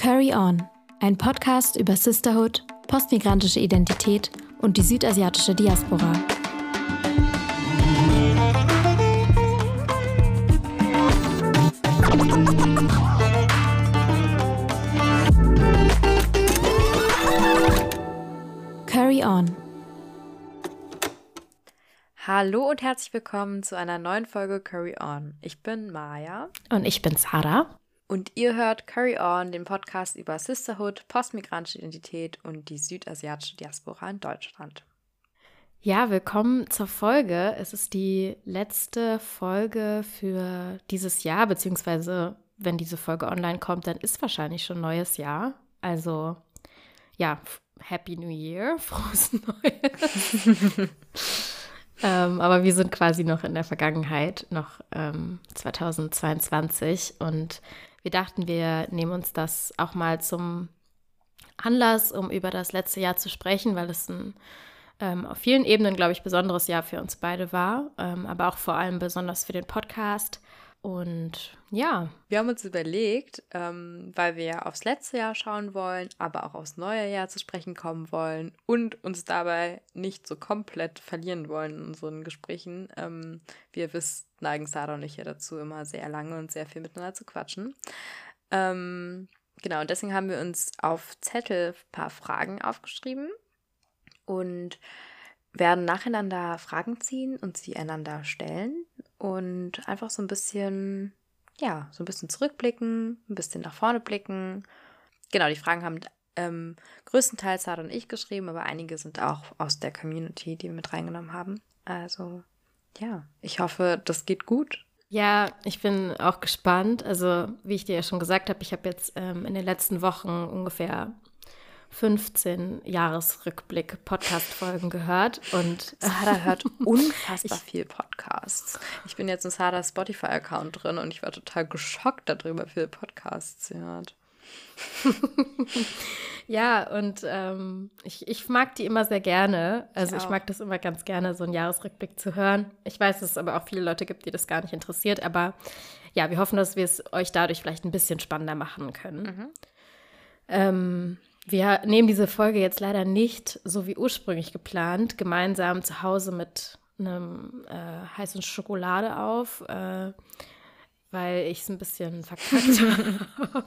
Curry On, ein Podcast über Sisterhood, postmigrantische Identität und die südasiatische Diaspora. Curry On. Hallo und herzlich willkommen zu einer neuen Folge Curry On. Ich bin Maya. Und ich bin Sarah. Und ihr hört Curry On, den Podcast über Sisterhood, postmigrantische Identität und die südasiatische Diaspora in Deutschland. Ja, willkommen zur Folge. Es ist die letzte Folge für dieses Jahr, beziehungsweise wenn diese Folge online kommt, dann ist wahrscheinlich schon neues Jahr. Also ja, Happy New Year, frohes Neues. ähm, aber wir sind quasi noch in der Vergangenheit, noch ähm, 2022 und wir dachten, wir nehmen uns das auch mal zum Anlass, um über das letzte Jahr zu sprechen, weil es ein ähm, auf vielen Ebenen, glaube ich, besonderes Jahr für uns beide war, ähm, aber auch vor allem besonders für den Podcast. Und ja. Wir haben uns überlegt, ähm, weil wir aufs letzte Jahr schauen wollen, aber auch aufs neue Jahr zu sprechen kommen wollen und uns dabei nicht so komplett verlieren wollen in unseren Gesprächen. Ähm, wie ihr wisst, neigen Sarah und ich ja dazu, immer sehr lange und sehr viel miteinander zu quatschen. Ähm, genau, und deswegen haben wir uns auf Zettel ein paar Fragen aufgeschrieben und werden nacheinander Fragen ziehen und sie einander stellen und einfach so ein bisschen, ja, so ein bisschen zurückblicken, ein bisschen nach vorne blicken. Genau, die Fragen haben ähm, größtenteils Sarah und ich geschrieben, aber einige sind auch aus der Community, die wir mit reingenommen haben. Also, ja, ich hoffe, das geht gut. Ja, ich bin auch gespannt. Also, wie ich dir ja schon gesagt habe, ich habe jetzt ähm, in den letzten Wochen ungefähr 15 Jahresrückblick Podcast-Folgen gehört und Sada hört unfassbar viel Podcasts. Ich bin jetzt in Sadas Spotify-Account drin und ich war total geschockt darüber, wie viele Podcasts sie hört. ja, und ähm, ich, ich mag die immer sehr gerne. Also ich, ich mag das immer ganz gerne, so einen Jahresrückblick zu hören. Ich weiß, dass es aber auch viele Leute gibt, die das gar nicht interessiert, aber ja, wir hoffen, dass wir es euch dadurch vielleicht ein bisschen spannender machen können. Mhm. Ähm, wir nehmen diese Folge jetzt leider nicht, so wie ursprünglich geplant, gemeinsam zu Hause mit einem äh, heißen Schokolade auf, äh, weil ich es ein bisschen verkackt habe.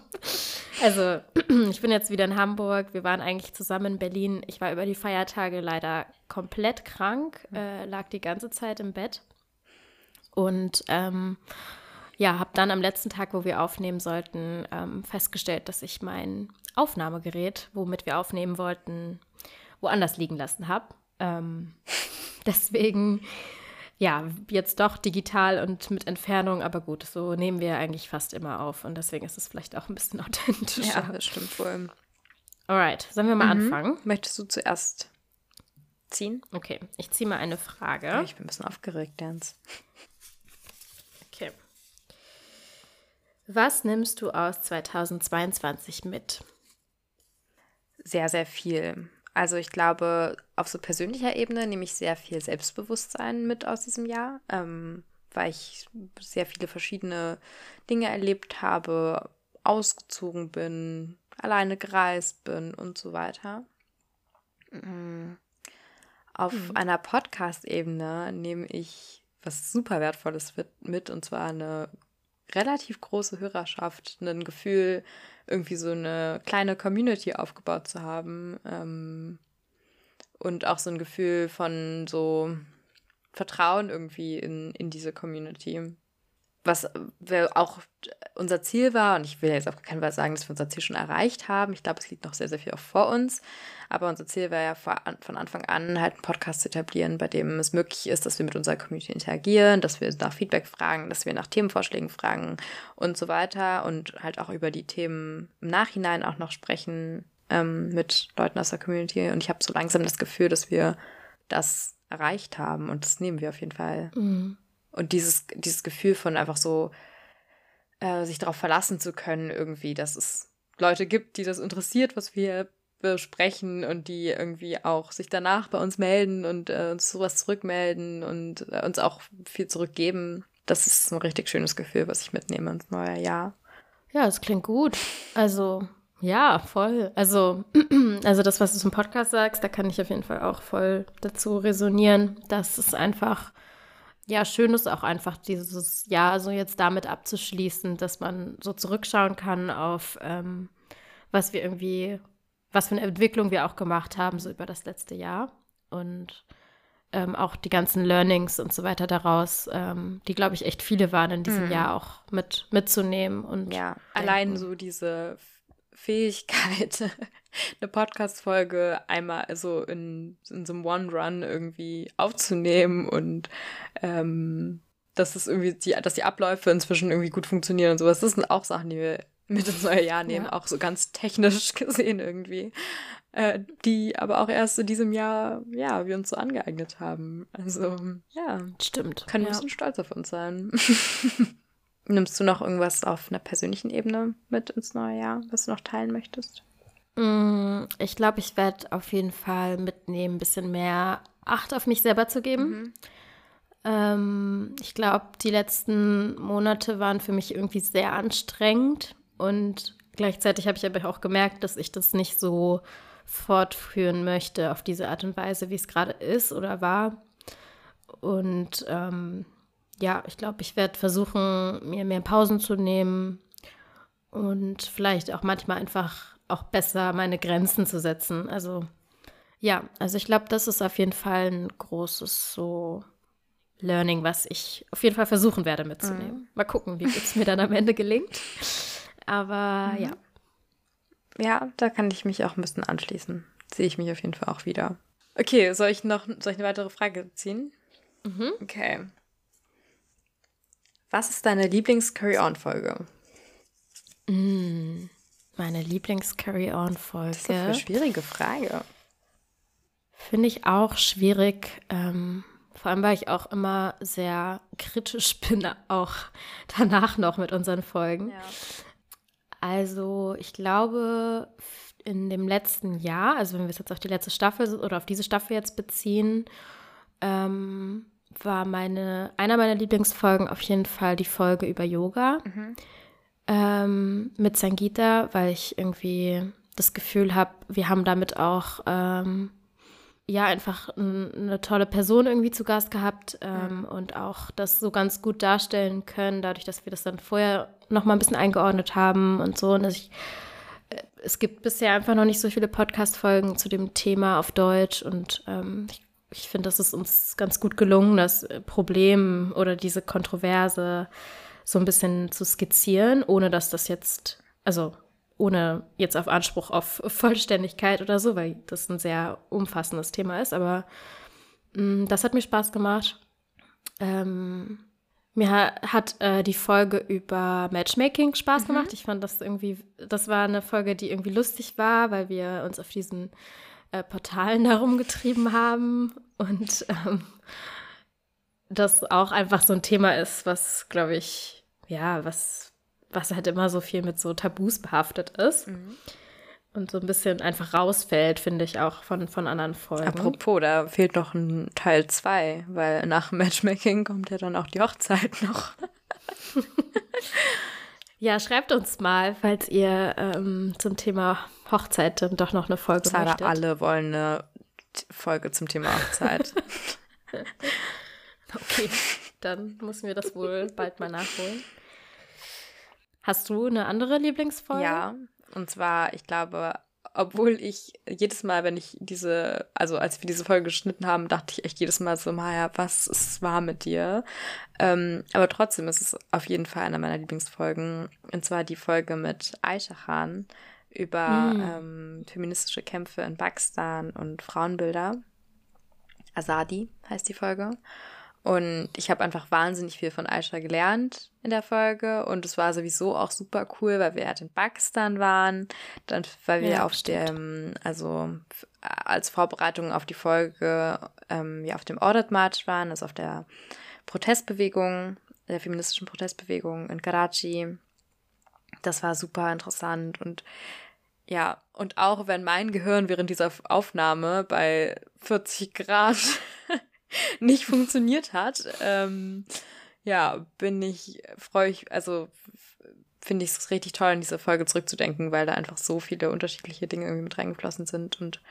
also, ich bin jetzt wieder in Hamburg. Wir waren eigentlich zusammen in Berlin. Ich war über die Feiertage leider komplett krank, äh, lag die ganze Zeit im Bett. Und ähm, ja, habe dann am letzten Tag, wo wir aufnehmen sollten, ähm, festgestellt, dass ich mein Aufnahmegerät, womit wir aufnehmen wollten, woanders liegen lassen habe. Ähm, deswegen, ja, jetzt doch digital und mit Entfernung, aber gut, so nehmen wir eigentlich fast immer auf und deswegen ist es vielleicht auch ein bisschen authentischer. Ja, das stimmt wohl. Alright, sollen wir mal mhm. anfangen? Möchtest du zuerst ziehen? Okay, ich ziehe mal eine Frage. Ja, ich bin ein bisschen aufgeregt, Jens. Okay. Was nimmst du aus 2022 mit? sehr, sehr viel. Also ich glaube, auf so persönlicher Ebene nehme ich sehr viel Selbstbewusstsein mit aus diesem Jahr, ähm, weil ich sehr viele verschiedene Dinge erlebt habe, ausgezogen bin, alleine gereist bin und so weiter. Mhm. Auf mhm. einer Podcast-Ebene nehme ich was super Wertvolles mit, und zwar eine relativ große Hörerschaft, ein Gefühl, irgendwie so eine kleine Community aufgebaut zu haben ähm, und auch so ein Gefühl von so Vertrauen irgendwie in, in diese Community. Was auch unser Ziel war, und ich will jetzt auf keinen Fall sagen, dass wir unser Ziel schon erreicht haben. Ich glaube, es liegt noch sehr, sehr viel auch vor uns. Aber unser Ziel war ja von Anfang an, halt einen Podcast zu etablieren, bei dem es möglich ist, dass wir mit unserer Community interagieren, dass wir nach Feedback fragen, dass wir nach Themenvorschlägen fragen und so weiter. Und halt auch über die Themen im Nachhinein auch noch sprechen ähm, mit Leuten aus der Community. Und ich habe so langsam das Gefühl, dass wir das erreicht haben. Und das nehmen wir auf jeden Fall. Mhm. Und dieses, dieses Gefühl von einfach so, äh, sich darauf verlassen zu können, irgendwie, dass es Leute gibt, die das interessiert, was wir besprechen und die irgendwie auch sich danach bei uns melden und äh, uns sowas zurückmelden und äh, uns auch viel zurückgeben. Das ist ein richtig schönes Gefühl, was ich mitnehme ins neue Jahr. Ja, das klingt gut. Also Ja, voll. Also, also das, was du zum Podcast sagst, da kann ich auf jeden Fall auch voll dazu resonieren, dass es einfach, ja, schön ist auch einfach dieses Jahr so jetzt damit abzuschließen, dass man so zurückschauen kann auf, ähm, was wir irgendwie, was für eine Entwicklung wir auch gemacht haben, so über das letzte Jahr. Und ähm, auch die ganzen Learnings und so weiter daraus, ähm, die, glaube ich, echt viele waren in diesem mhm. Jahr auch mit, mitzunehmen. Und ja, allein so diese Fähigkeit, eine Podcast-Folge einmal so in, in so einem One-Run irgendwie aufzunehmen und ähm, dass es irgendwie die, dass die Abläufe inzwischen irgendwie gut funktionieren und sowas. Das sind auch Sachen, die wir mit ins neue Jahr nehmen, ja. auch so ganz technisch gesehen irgendwie. Äh, die aber auch erst in diesem Jahr, ja, wir uns so angeeignet haben. Also, ja. Stimmt. Können ja. ein bisschen stolz auf uns sein. Nimmst du noch irgendwas auf einer persönlichen Ebene mit ins neue Jahr, was du noch teilen möchtest? Mm, ich glaube, ich werde auf jeden Fall mitnehmen, ein bisschen mehr Acht auf mich selber zu geben. Mhm. Ähm, ich glaube, die letzten Monate waren für mich irgendwie sehr anstrengend und gleichzeitig habe ich aber auch gemerkt, dass ich das nicht so fortführen möchte auf diese Art und Weise, wie es gerade ist oder war. Und ähm, ja, ich glaube, ich werde versuchen, mir mehr Pausen zu nehmen und vielleicht auch manchmal einfach auch besser meine Grenzen zu setzen. Also ja, also ich glaube, das ist auf jeden Fall ein großes so Learning, was ich auf jeden Fall versuchen werde mitzunehmen. Mhm. Mal gucken, wie es mir dann am Ende gelingt. Aber mhm. ja. Ja, da kann ich mich auch ein bisschen anschließen. Sehe ich mich auf jeden Fall auch wieder. Okay, soll ich noch soll ich eine weitere Frage ziehen? Mhm. Okay. Was ist deine Lieblings-Carry-On-Folge? Mm, meine Lieblings-Carry-On-Folge. Das ist eine schwierige Frage. Finde ich auch schwierig. Ähm, vor allem, weil ich auch immer sehr kritisch bin, auch danach noch mit unseren Folgen. Ja. Also, ich glaube, in dem letzten Jahr, also wenn wir es jetzt auf die letzte Staffel oder auf diese Staffel jetzt beziehen, ähm, war meine, einer meiner Lieblingsfolgen auf jeden Fall die Folge über Yoga mhm. ähm, mit Sangita, weil ich irgendwie das Gefühl habe, wir haben damit auch ähm, ja einfach eine tolle Person irgendwie zu Gast gehabt ähm, mhm. und auch das so ganz gut darstellen können, dadurch, dass wir das dann vorher noch mal ein bisschen eingeordnet haben und so. Und ich, äh, es gibt bisher einfach noch nicht so viele Podcast-Folgen zu dem Thema auf Deutsch und ähm, ich ich finde, das ist uns ganz gut gelungen, das Problem oder diese Kontroverse so ein bisschen zu skizzieren, ohne dass das jetzt, also ohne jetzt auf Anspruch auf Vollständigkeit oder so, weil das ein sehr umfassendes Thema ist. Aber mh, mm, das hat mir Spaß gemacht. Ähm, mir hat äh, die Folge über Matchmaking Spaß mhm. gemacht. Ich fand das irgendwie, das war eine Folge, die irgendwie lustig war, weil wir uns auf diesen äh, Portalen herumgetrieben haben und ähm, das auch einfach so ein Thema ist, was, glaube ich, ja, was, was halt immer so viel mit so Tabus behaftet ist. Mhm. Und so ein bisschen einfach rausfällt, finde ich auch von, von anderen Folgen. Apropos, da fehlt noch ein Teil 2, weil nach Matchmaking kommt ja dann auch die Hochzeit noch. Ja, schreibt uns mal, falls ihr ähm, zum Thema Hochzeit doch noch eine Folge Sarah, möchtet. alle wollen eine Folge zum Thema Hochzeit. okay, dann müssen wir das wohl bald mal nachholen. Hast du eine andere Lieblingsfolge? Ja, und zwar, ich glaube, obwohl ich jedes Mal, wenn ich diese, also als wir diese Folge geschnitten haben, dachte ich echt jedes Mal so, Maja, was ist wahr mit dir? Ähm, aber trotzdem ist es auf jeden Fall eine meiner Lieblingsfolgen. Und zwar die Folge mit Aisha Khan über mhm. ähm, feministische Kämpfe in Pakistan und Frauenbilder. Azadi heißt die Folge. Und ich habe einfach wahnsinnig viel von Aisha gelernt in der Folge. Und es war sowieso auch super cool, weil wir halt in Pakistan waren. Dann, weil wir ja, auf dem, also als Vorbereitung auf die Folge, ähm, ja, auf dem Audit March waren, also auf der Protestbewegung, der feministischen Protestbewegung in Karachi. Das war super interessant und ja, und auch wenn mein Gehirn während dieser Aufnahme bei 40 Grad nicht funktioniert hat, ähm, ja, bin ich, freue ich, also finde ich es richtig toll, in diese Folge zurückzudenken, weil da einfach so viele unterschiedliche Dinge irgendwie mit reingeflossen sind und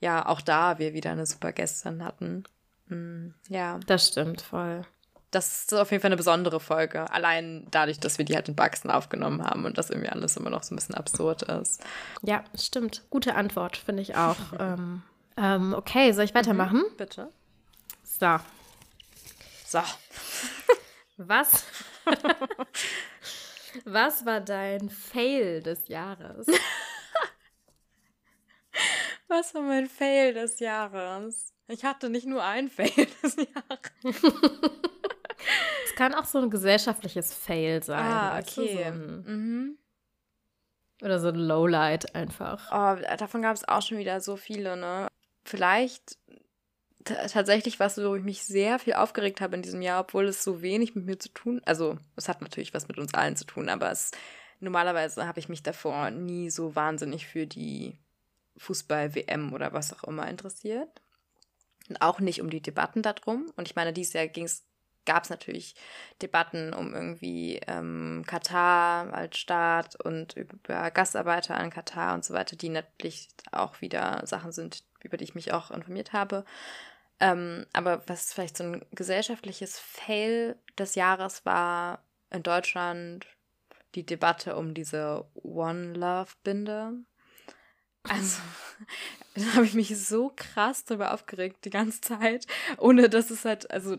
ja, auch da wir wieder eine super Gästin hatten. Mm, ja. Das stimmt voll. Das ist auf jeden Fall eine besondere Folge. Allein dadurch, dass wir die halt in Buxton aufgenommen haben und das irgendwie alles immer noch so ein bisschen absurd ist. Ja, stimmt. Gute Antwort, finde ich auch. ähm, ähm, okay, soll ich weitermachen? Mhm, bitte. So. So. Was? Was war dein Fail des Jahres? Was war mein Fail des Jahres? Ich hatte nicht nur ein Fail des Jahres. es kann auch so ein gesellschaftliches Fail sein. Ah, okay. So ein, mhm. Oder so ein Lowlight einfach. Oh, davon gab es auch schon wieder so viele, ne? Vielleicht tatsächlich was, wo ich mich sehr viel aufgeregt habe in diesem Jahr, obwohl es so wenig mit mir zu tun, also es hat natürlich was mit uns allen zu tun, aber es normalerweise habe ich mich davor nie so wahnsinnig für die Fußball-WM oder was auch immer interessiert. Und auch nicht um die Debatten darum. Und ich meine, dieses Jahr gab es natürlich Debatten um irgendwie ähm, Katar als Staat und über Gastarbeiter an Katar und so weiter, die natürlich auch wieder Sachen sind, über die ich mich auch informiert habe. Ähm, aber was vielleicht so ein gesellschaftliches Fail des Jahres war in Deutschland die Debatte um diese One Love Binde. Also, da habe ich mich so krass darüber aufgeregt die ganze Zeit, ohne dass es halt, also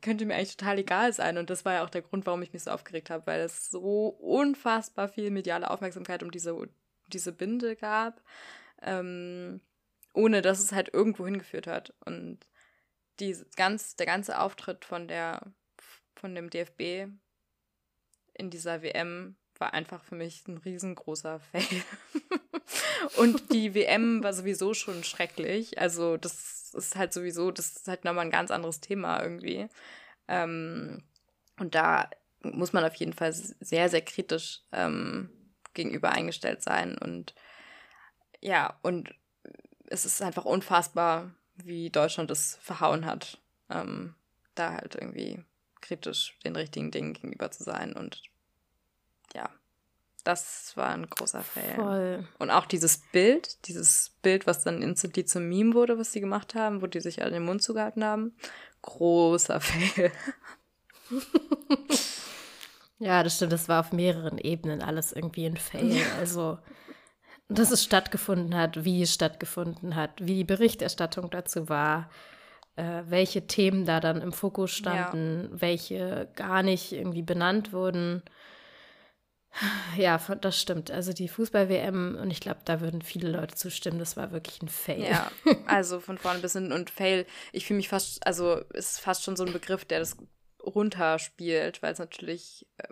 könnte mir eigentlich total egal sein. Und das war ja auch der Grund, warum ich mich so aufgeregt habe, weil es so unfassbar viel mediale Aufmerksamkeit um diese, diese Binde gab, ähm, ohne dass es halt irgendwo hingeführt hat. Und die ganz, der ganze Auftritt von der von dem DFB in dieser WM war einfach für mich ein riesengroßer Fail. und die WM war sowieso schon schrecklich. Also das ist halt sowieso, das ist halt nochmal ein ganz anderes Thema irgendwie. Ähm, und da muss man auf jeden Fall sehr, sehr kritisch ähm, gegenüber eingestellt sein. Und ja, und es ist einfach unfassbar, wie Deutschland es verhauen hat, ähm, da halt irgendwie kritisch den richtigen Dingen gegenüber zu sein. Und ja, das war ein großer Fail. Voll. Und auch dieses Bild, dieses Bild, was dann instantly zum Meme wurde, was sie gemacht haben, wo die sich alle den Mund zugehalten haben, großer Fail. ja, das stimmt, das war auf mehreren Ebenen alles irgendwie ein Fail. Also dass es stattgefunden hat, wie es stattgefunden hat, wie die Berichterstattung dazu war, äh, welche Themen da dann im Fokus standen, ja. welche gar nicht irgendwie benannt wurden. Ja, das stimmt. Also die Fußball-WM, und ich glaube, da würden viele Leute zustimmen, das war wirklich ein Fail. Ja, also von vorne bis hin und Fail, ich fühle mich fast, also ist fast schon so ein Begriff, der das runterspielt, weil es natürlich, äh,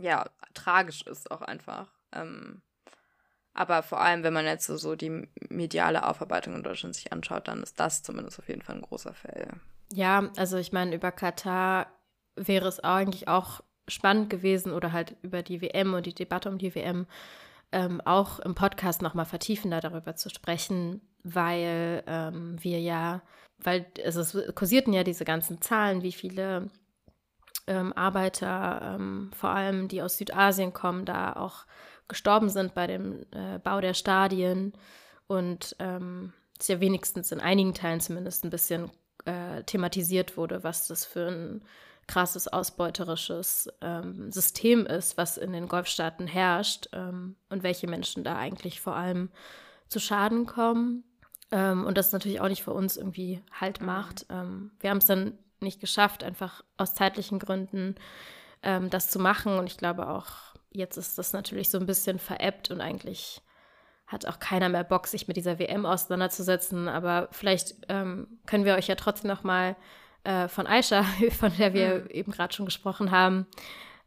ja, tragisch ist auch einfach. Ähm, aber vor allem, wenn man jetzt so, so die mediale Aufarbeitung in Deutschland sich anschaut, dann ist das zumindest auf jeden Fall ein großer Fail. Ja, also ich meine, über Katar wäre es eigentlich auch spannend gewesen oder halt über die WM und die Debatte um die WM ähm, auch im Podcast nochmal vertiefender darüber zu sprechen, weil ähm, wir ja, weil also es kursierten ja diese ganzen Zahlen, wie viele ähm, Arbeiter, ähm, vor allem die aus Südasien kommen, da auch gestorben sind bei dem äh, Bau der Stadien. Und ähm, es ja wenigstens in einigen Teilen zumindest ein bisschen äh, thematisiert wurde, was das für ein krasses ausbeuterisches ähm, System ist, was in den Golfstaaten herrscht ähm, und welche Menschen da eigentlich vor allem zu Schaden kommen. Ähm, und das natürlich auch nicht für uns irgendwie Halt mhm. macht. Ähm, wir haben es dann nicht geschafft, einfach aus zeitlichen Gründen ähm, das zu machen. Und ich glaube auch, jetzt ist das natürlich so ein bisschen veräppt und eigentlich hat auch keiner mehr Bock, sich mit dieser WM auseinanderzusetzen. Aber vielleicht ähm, können wir euch ja trotzdem noch mal äh, von Aisha, von der wir mhm. eben gerade schon gesprochen haben,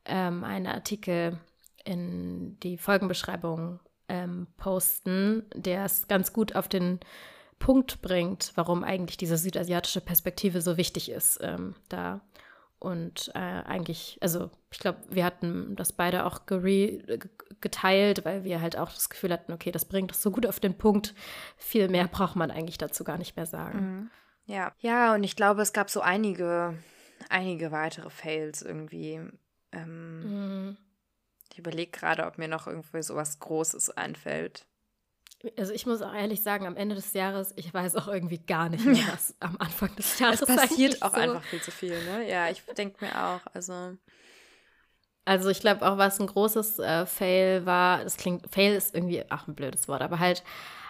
ähm, einen Artikel in die Folgenbeschreibung ähm, posten, der es ganz gut auf den Punkt bringt, warum eigentlich diese südasiatische Perspektive so wichtig ist. Ähm, da und äh, eigentlich, also ich glaube, wir hatten das beide auch geteilt, weil wir halt auch das Gefühl hatten, okay, das bringt es so gut auf den Punkt. Viel mehr braucht man eigentlich dazu gar nicht mehr sagen. Mhm. Ja, ja, und ich glaube, es gab so einige, einige weitere Fails irgendwie. Ähm, mhm. Ich überlege gerade, ob mir noch irgendwie sowas Großes einfällt. Also ich muss auch ehrlich sagen, am Ende des Jahres, ich weiß auch irgendwie gar nicht mehr, was am Anfang des Jahres Es passiert auch so. einfach viel zu viel, ne? Ja, ich denke mir auch, also... Also ich glaube auch, was ein großes äh, Fail war, das klingt, Fail ist irgendwie, ach ein blödes Wort, aber halt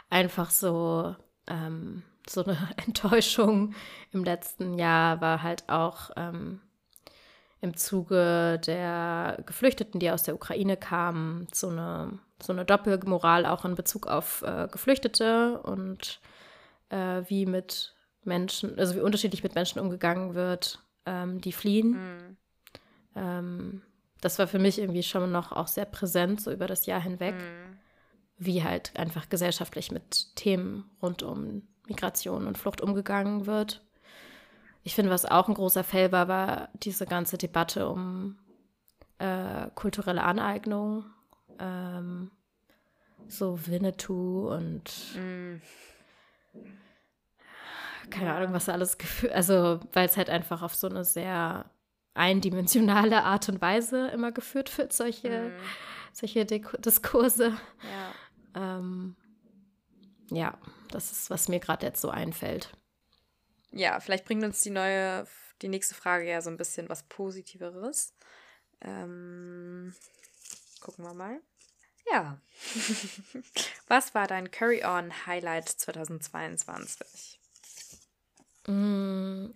einfach so, ähm, so eine Enttäuschung im letzten Jahr war halt auch ähm, im Zuge der Geflüchteten, die aus der Ukraine kamen, so eine, so eine Doppelmoral auch in Bezug auf äh, Geflüchtete und äh, wie mit Menschen, also wie unterschiedlich mit Menschen umgegangen wird, ähm, die fliehen. Mhm. Ähm, das war für mich irgendwie schon noch auch sehr präsent, so über das Jahr hinweg, mhm. wie halt einfach gesellschaftlich mit Themen rund um Migration und Flucht umgegangen wird. Ich finde, was auch ein großer Fell war, war diese ganze Debatte um äh, kulturelle Aneignung. Ähm, so Winnetou und mm. keine. Ahnung, was alles gefühlt. Also, weil es halt einfach auf so eine sehr eindimensionale Art und Weise immer geführt wird, solche, mm. solche Diskurse. Ja. Ähm, ja, das ist, was mir gerade jetzt so einfällt ja, vielleicht bringt uns die neue, die nächste Frage ja so ein bisschen was Positiveres. Ähm, gucken wir mal. Ja. was war dein Curry-On-Highlight 2022? Mm.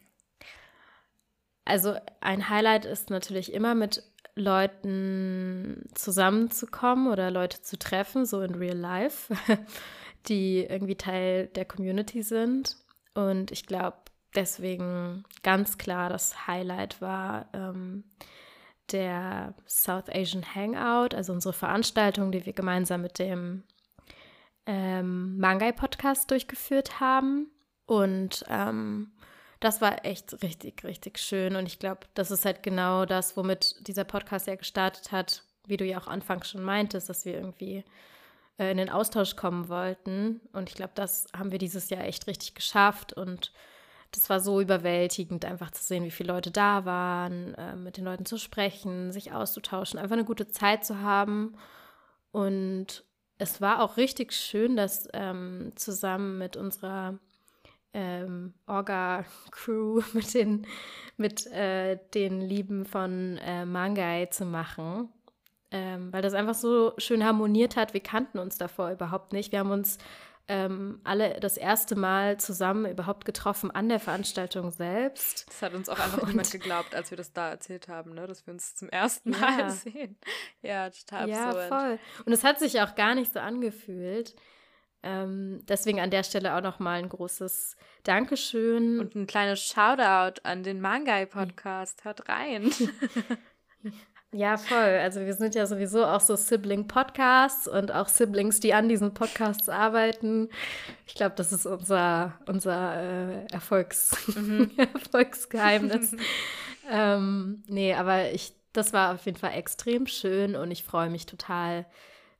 Also ein Highlight ist natürlich immer mit Leuten zusammenzukommen oder Leute zu treffen, so in real life, die irgendwie Teil der Community sind. Und ich glaube, deswegen ganz klar das Highlight war ähm, der South Asian Hangout, also unsere Veranstaltung, die wir gemeinsam mit dem ähm, Mangai-Podcast durchgeführt haben. Und ähm, das war echt richtig, richtig schön. Und ich glaube, das ist halt genau das, womit dieser Podcast ja gestartet hat, wie du ja auch anfangs schon meintest, dass wir irgendwie äh, in den Austausch kommen wollten. Und ich glaube, das haben wir dieses Jahr echt richtig geschafft. Und das war so überwältigend, einfach zu sehen, wie viele Leute da waren, äh, mit den Leuten zu sprechen, sich auszutauschen, einfach eine gute Zeit zu haben. Und es war auch richtig schön, das ähm, zusammen mit unserer ähm, Orga-Crew, mit den, mit äh, den Lieben von äh, Mangai zu machen. Ähm, weil das einfach so schön harmoniert hat. Wir kannten uns davor überhaupt nicht. Wir haben uns ähm, alle das erste Mal zusammen überhaupt getroffen an der Veranstaltung selbst. Das hat uns auch einfach und, niemand geglaubt, als wir das da erzählt haben, ne? dass wir uns zum ersten Mal ja. sehen. Ja, total ja, absurd. Ja, voll. Und es hat sich auch gar nicht so angefühlt. Ähm, deswegen an der Stelle auch nochmal ein großes Dankeschön. Und ein kleines Shoutout an den Mangai-Podcast. Hört rein. Ja, voll. Also wir sind ja sowieso auch so Sibling-Podcasts und auch Siblings, die an diesen Podcasts arbeiten. Ich glaube, das ist unser, unser äh, Erfolgs mhm. Erfolgsgeheimnis. ähm, nee, aber ich, das war auf jeden Fall extrem schön und ich freue mich total,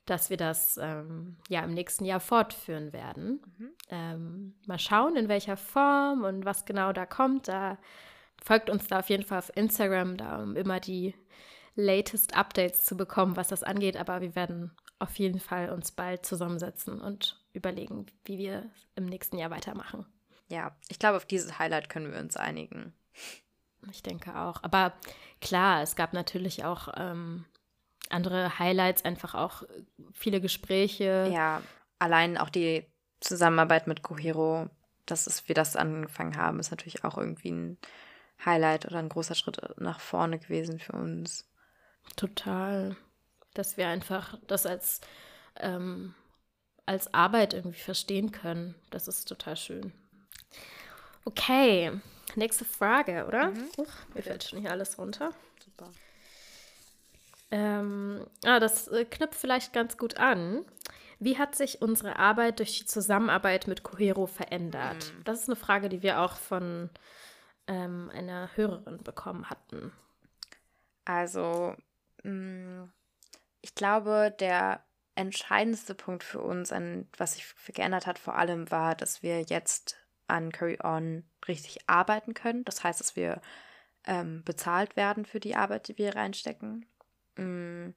dass wir das ähm, ja im nächsten Jahr fortführen werden. Mhm. Ähm, mal schauen, in welcher Form und was genau da kommt. Da folgt uns da auf jeden Fall auf Instagram, da um immer die latest Updates zu bekommen, was das angeht. Aber wir werden auf jeden Fall uns bald zusammensetzen und überlegen, wie wir im nächsten Jahr weitermachen. Ja, ich glaube, auf dieses Highlight können wir uns einigen. Ich denke auch. Aber klar, es gab natürlich auch ähm, andere Highlights, einfach auch viele Gespräche. Ja, allein auch die Zusammenarbeit mit Cohero, dass es, wir das angefangen haben, ist natürlich auch irgendwie ein Highlight oder ein großer Schritt nach vorne gewesen für uns. Total. Dass wir einfach das als, ähm, als Arbeit irgendwie verstehen können. Das ist total schön. Okay, nächste Frage, oder? Mhm. Uch, mir fällt schon hier alles runter. Super. Ähm, ah, das äh, knüpft vielleicht ganz gut an. Wie hat sich unsere Arbeit durch die Zusammenarbeit mit Cohero verändert? Mhm. Das ist eine Frage, die wir auch von ähm, einer Hörerin bekommen hatten. Also ich glaube, der entscheidendste Punkt für uns, an was sich geändert hat, vor allem war, dass wir jetzt an Curry On richtig arbeiten können. Das heißt, dass wir ähm, bezahlt werden für die Arbeit, die wir reinstecken. Mm,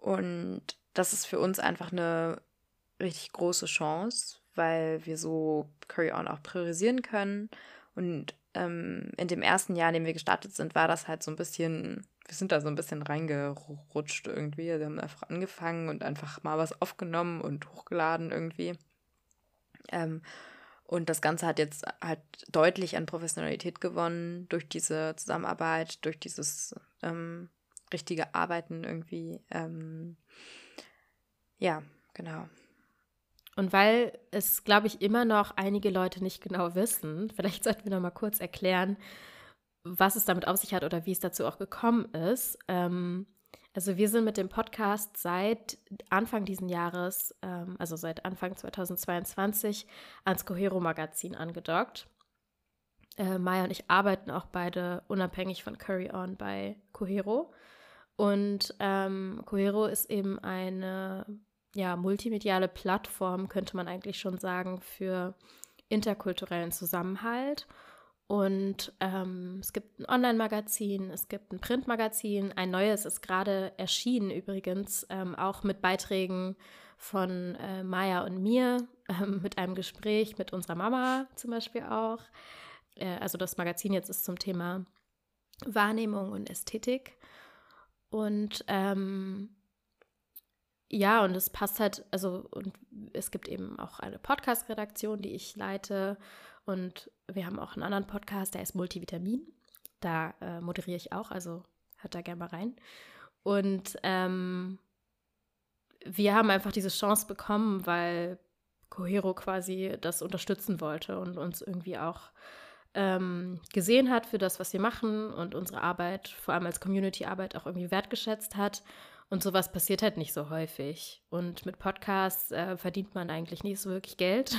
Und das ist für uns einfach eine richtig große Chance, weil wir so Curry On auch priorisieren können. Und ähm, in dem ersten Jahr, in dem wir gestartet sind, war das halt so ein bisschen, wir sind da so ein bisschen reingerutscht irgendwie. Wir haben einfach angefangen und einfach mal was aufgenommen und hochgeladen irgendwie. Ähm, und das Ganze hat jetzt halt deutlich an Professionalität gewonnen durch diese Zusammenarbeit, durch dieses ähm, richtige Arbeiten irgendwie. Ähm, ja, genau. Und weil es, glaube ich, immer noch einige Leute nicht genau wissen, vielleicht sollten wir noch mal kurz erklären, was es damit auf sich hat oder wie es dazu auch gekommen ist. Ähm, also wir sind mit dem Podcast seit Anfang diesen Jahres, ähm, also seit Anfang 2022, ans Cohero Magazin angedockt. Äh, Maya und ich arbeiten auch beide unabhängig von Curry On bei Cohero. Und ähm, Cohero ist eben eine ja, multimediale Plattform, könnte man eigentlich schon sagen, für interkulturellen Zusammenhalt. Und ähm, es gibt ein Online-Magazin, es gibt ein Printmagazin. Ein neues ist gerade erschienen übrigens, ähm, auch mit Beiträgen von äh, Maya und mir, ähm, mit einem Gespräch mit unserer Mama zum Beispiel auch. Äh, also das Magazin jetzt ist zum Thema Wahrnehmung und Ästhetik. Und ähm, ja, und es passt halt, also, und es gibt eben auch eine Podcast-Redaktion, die ich leite. Und wir haben auch einen anderen Podcast, der ist Multivitamin. Da äh, moderiere ich auch, also hört da gerne mal rein. Und ähm, wir haben einfach diese Chance bekommen, weil Cohero quasi das unterstützen wollte und uns irgendwie auch ähm, gesehen hat für das, was wir machen und unsere Arbeit, vor allem als Community-Arbeit, auch irgendwie wertgeschätzt hat und sowas passiert halt nicht so häufig. Und mit Podcasts äh, verdient man eigentlich nicht so wirklich Geld.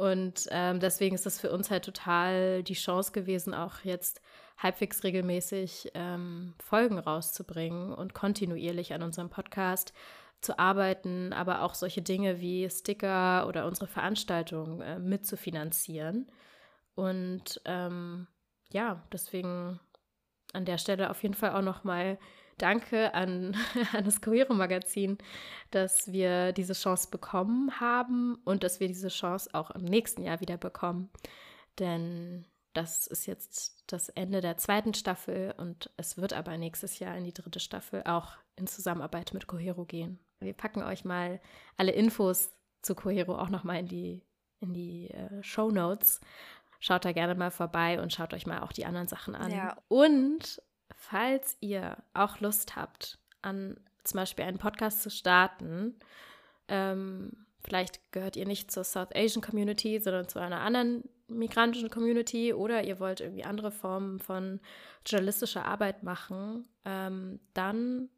Und ähm, deswegen ist das für uns halt total die Chance gewesen, auch jetzt halbwegs regelmäßig ähm, Folgen rauszubringen und kontinuierlich an unserem Podcast zu arbeiten, aber auch solche Dinge wie Sticker oder unsere Veranstaltungen äh, mitzufinanzieren. Und ähm, ja, deswegen an der Stelle auf jeden Fall auch nochmal Danke an, an das Cohero-Magazin, dass wir diese Chance bekommen haben und dass wir diese Chance auch im nächsten Jahr wieder bekommen. Denn das ist jetzt das Ende der zweiten Staffel und es wird aber nächstes Jahr in die dritte Staffel auch in Zusammenarbeit mit Cohero gehen. Wir packen euch mal alle Infos zu Cohero auch nochmal in die, in die äh, Show Notes. Schaut da gerne mal vorbei und schaut euch mal auch die anderen Sachen an. Ja. Und falls ihr auch Lust habt, an zum Beispiel einen Podcast zu starten, ähm, vielleicht gehört ihr nicht zur South Asian Community, sondern zu einer anderen migrantischen Community oder ihr wollt irgendwie andere Formen von journalistischer Arbeit machen, ähm, dann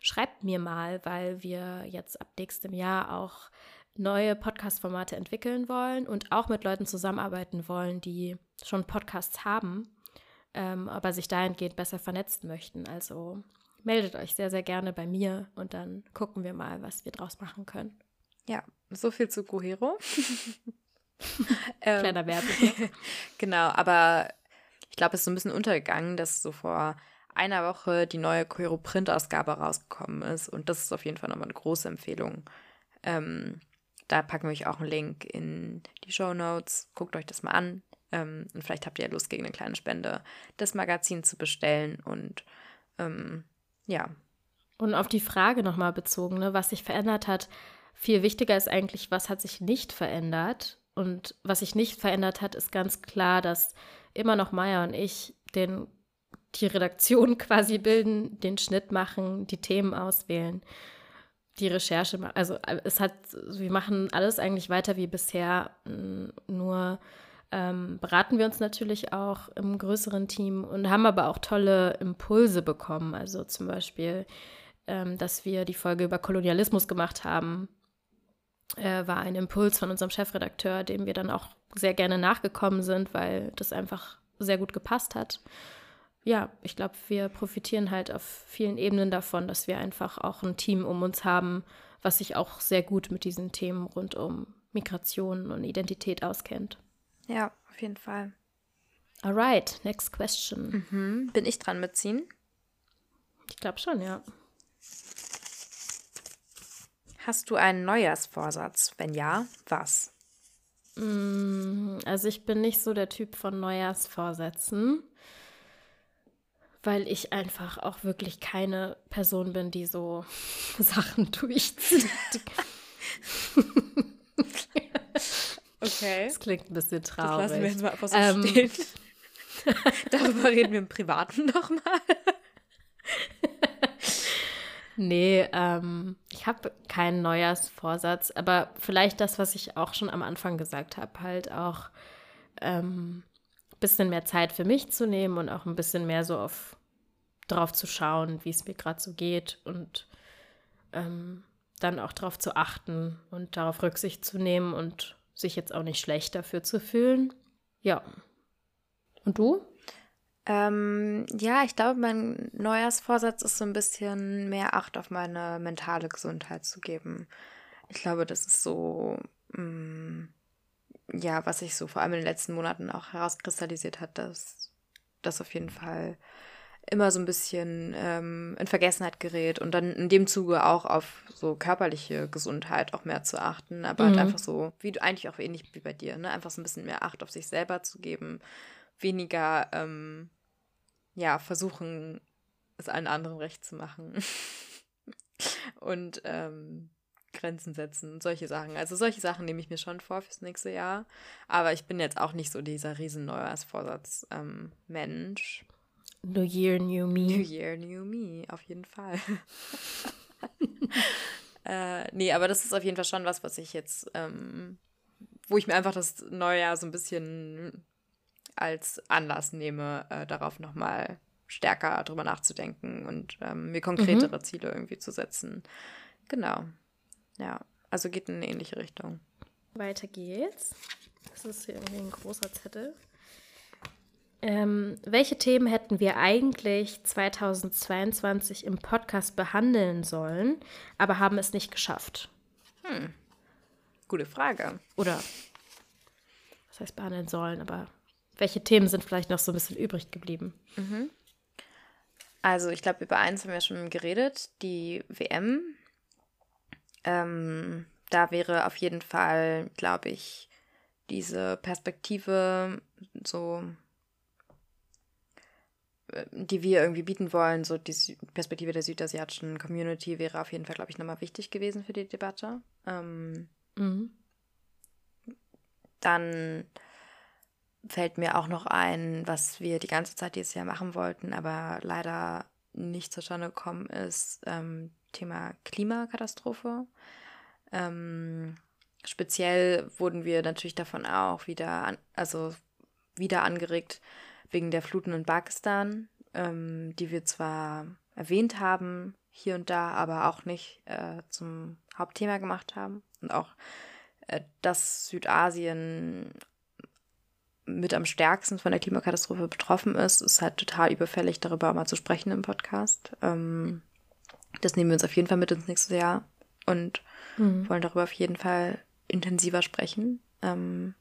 schreibt mir mal, weil wir jetzt ab nächstem Jahr auch neue Podcast-Formate entwickeln wollen und auch mit Leuten zusammenarbeiten wollen, die schon Podcasts haben ähm, aber sich dahingehend besser vernetzen möchten. Also meldet euch sehr, sehr gerne bei mir und dann gucken wir mal, was wir draus machen können. Ja, so viel zu Cohero. Ähm, Kleiner Werbung. genau, aber ich glaube, es ist so ein bisschen untergegangen, dass so vor einer Woche die neue Cohero Print-Ausgabe rausgekommen ist und das ist auf jeden Fall nochmal eine große Empfehlung. Ähm, da packen wir euch auch einen Link in die Show Notes. Guckt euch das mal an. Ähm, und vielleicht habt ihr ja Lust, gegen eine kleine Spende das Magazin zu bestellen. Und ähm, ja. Und auf die Frage nochmal bezogen, ne, was sich verändert hat. Viel wichtiger ist eigentlich, was hat sich nicht verändert. Und was sich nicht verändert hat, ist ganz klar, dass immer noch Maya und ich den, die Redaktion quasi bilden, den Schnitt machen, die Themen auswählen, die Recherche machen. Also es hat, wir machen alles eigentlich weiter wie bisher, nur ähm, beraten wir uns natürlich auch im größeren Team und haben aber auch tolle Impulse bekommen. Also zum Beispiel, ähm, dass wir die Folge über Kolonialismus gemacht haben, äh, war ein Impuls von unserem Chefredakteur, dem wir dann auch sehr gerne nachgekommen sind, weil das einfach sehr gut gepasst hat. Ja, ich glaube, wir profitieren halt auf vielen Ebenen davon, dass wir einfach auch ein Team um uns haben, was sich auch sehr gut mit diesen Themen rund um Migration und Identität auskennt. Ja, auf jeden Fall. Alright, next question. Mhm. Bin ich dran mitziehen? Ich glaube schon, ja. Hast du einen Neujahrsvorsatz? Wenn ja, was? Mm, also ich bin nicht so der Typ von Neujahrsvorsätzen, weil ich einfach auch wirklich keine Person bin, die so Sachen durchzieht. okay. Das klingt ein bisschen traurig. Das lassen wir jetzt mal einfach so ähm, stehen. Darüber reden wir im Privaten nochmal. Nee, ähm, ich habe keinen Neujahrsvorsatz, aber vielleicht das, was ich auch schon am Anfang gesagt habe, halt auch ähm, ein bisschen mehr Zeit für mich zu nehmen und auch ein bisschen mehr so auf drauf zu schauen, wie es mir gerade so geht und ähm, dann auch darauf zu achten und darauf Rücksicht zu nehmen und sich jetzt auch nicht schlecht dafür zu fühlen. Ja. Und du? Ähm, ja, ich glaube, mein Neujahrsvorsatz ist so ein bisschen mehr Acht auf meine mentale Gesundheit zu geben. Ich glaube, das ist so, mh, mm, ja, was sich so vor allem in den letzten Monaten auch herauskristallisiert hat, dass das auf jeden Fall immer so ein bisschen ähm, in Vergessenheit gerät und dann in dem Zuge auch auf so körperliche Gesundheit auch mehr zu achten, aber halt mhm. halt einfach so, wie du eigentlich auch ähnlich wie bei dir, ne? Einfach so ein bisschen mehr Acht auf sich selber zu geben, weniger ähm, ja, versuchen, es allen anderen recht zu machen. und ähm, Grenzen setzen, solche Sachen. Also solche Sachen nehme ich mir schon vor fürs nächste Jahr. Aber ich bin jetzt auch nicht so dieser riesen Neujahrsvorsatz-Mensch. New Year, New Me. New Year, New Me, auf jeden Fall. äh, nee, aber das ist auf jeden Fall schon was, was ich jetzt, ähm, wo ich mir einfach das Neujahr so ein bisschen als Anlass nehme, äh, darauf nochmal stärker drüber nachzudenken und ähm, mir konkretere mhm. Ziele irgendwie zu setzen. Genau. Ja, also geht in eine ähnliche Richtung. Weiter geht's. Das ist hier irgendwie ein großer Zettel. Ähm, welche Themen hätten wir eigentlich 2022 im Podcast behandeln sollen, aber haben es nicht geschafft? Hm. Gute Frage. Oder was heißt behandeln sollen, aber welche Themen sind vielleicht noch so ein bisschen übrig geblieben? Mhm. Also ich glaube, über eins haben wir schon geredet, die WM. Ähm, da wäre auf jeden Fall, glaube ich, diese Perspektive so, die wir irgendwie bieten wollen, so die Perspektive der südasiatischen Community wäre auf jeden Fall, glaube ich, nochmal wichtig gewesen für die Debatte. Ähm, mhm. Dann fällt mir auch noch ein, was wir die ganze Zeit dieses Jahr machen wollten, aber leider nicht zustande gekommen ist, ähm, Thema Klimakatastrophe. Ähm, speziell wurden wir natürlich davon auch wieder, an, also wieder angeregt wegen der Fluten in Pakistan, ähm, die wir zwar erwähnt haben hier und da, aber auch nicht äh, zum Hauptthema gemacht haben und auch äh, dass Südasien mit am stärksten von der Klimakatastrophe betroffen ist, ist halt total überfällig, darüber mal zu sprechen im Podcast. Ähm, das nehmen wir uns auf jeden Fall mit ins nächste Jahr und mhm. wollen darüber auf jeden Fall intensiver sprechen. Ähm,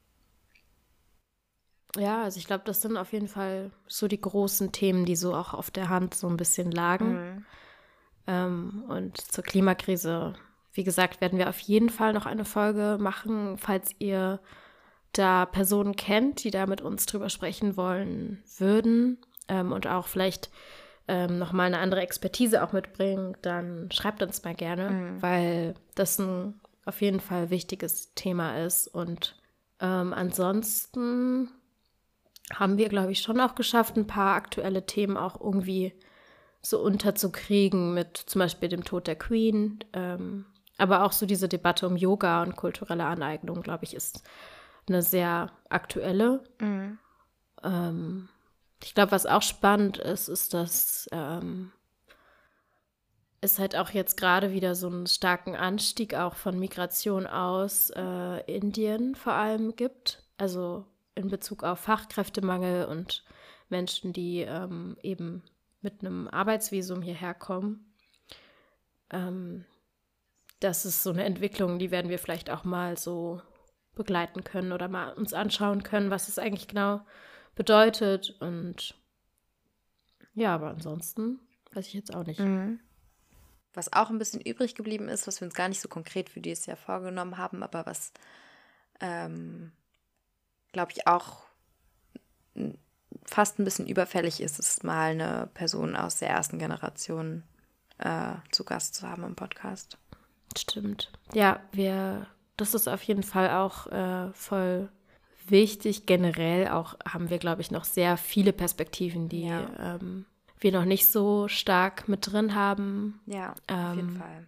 ja, also ich glaube, das sind auf jeden Fall so die großen Themen, die so auch auf der Hand so ein bisschen lagen. Mhm. Ähm, und zur Klimakrise, wie gesagt, werden wir auf jeden Fall noch eine Folge machen, falls ihr da Personen kennt, die da mit uns drüber sprechen wollen würden ähm, und auch vielleicht ähm, nochmal eine andere Expertise auch mitbringen, dann schreibt uns mal gerne, mhm. weil das ein auf jeden Fall wichtiges Thema ist. Und ähm, ansonsten haben wir, glaube ich, schon auch geschafft, ein paar aktuelle Themen auch irgendwie so unterzukriegen mit zum Beispiel dem Tod der Queen. Ähm, aber auch so diese Debatte um Yoga und kulturelle Aneignung, glaube ich, ist eine sehr aktuelle. Mhm. Ähm, ich glaube, was auch spannend ist, ist, dass ähm, es halt auch jetzt gerade wieder so einen starken Anstieg auch von Migration aus äh, Indien vor allem gibt. Also in Bezug auf Fachkräftemangel und Menschen, die ähm, eben mit einem Arbeitsvisum hierher kommen. Ähm, das ist so eine Entwicklung, die werden wir vielleicht auch mal so begleiten können oder mal uns anschauen können, was es eigentlich genau bedeutet. Und ja, aber ansonsten weiß ich jetzt auch nicht. Mhm. was auch ein bisschen übrig geblieben ist, was wir uns gar nicht so konkret für dieses Jahr vorgenommen haben, aber was, ähm, glaube ich, auch fast ein bisschen überfällig ist, ist mal eine Person aus der ersten Generation äh, zu Gast zu haben im Podcast. Stimmt. Ja, wir, das ist auf jeden Fall auch äh, voll wichtig. Generell auch haben wir, glaube ich, noch sehr viele Perspektiven, die ja. ähm, wir noch nicht so stark mit drin haben. Ja, auf jeden ähm, Fall.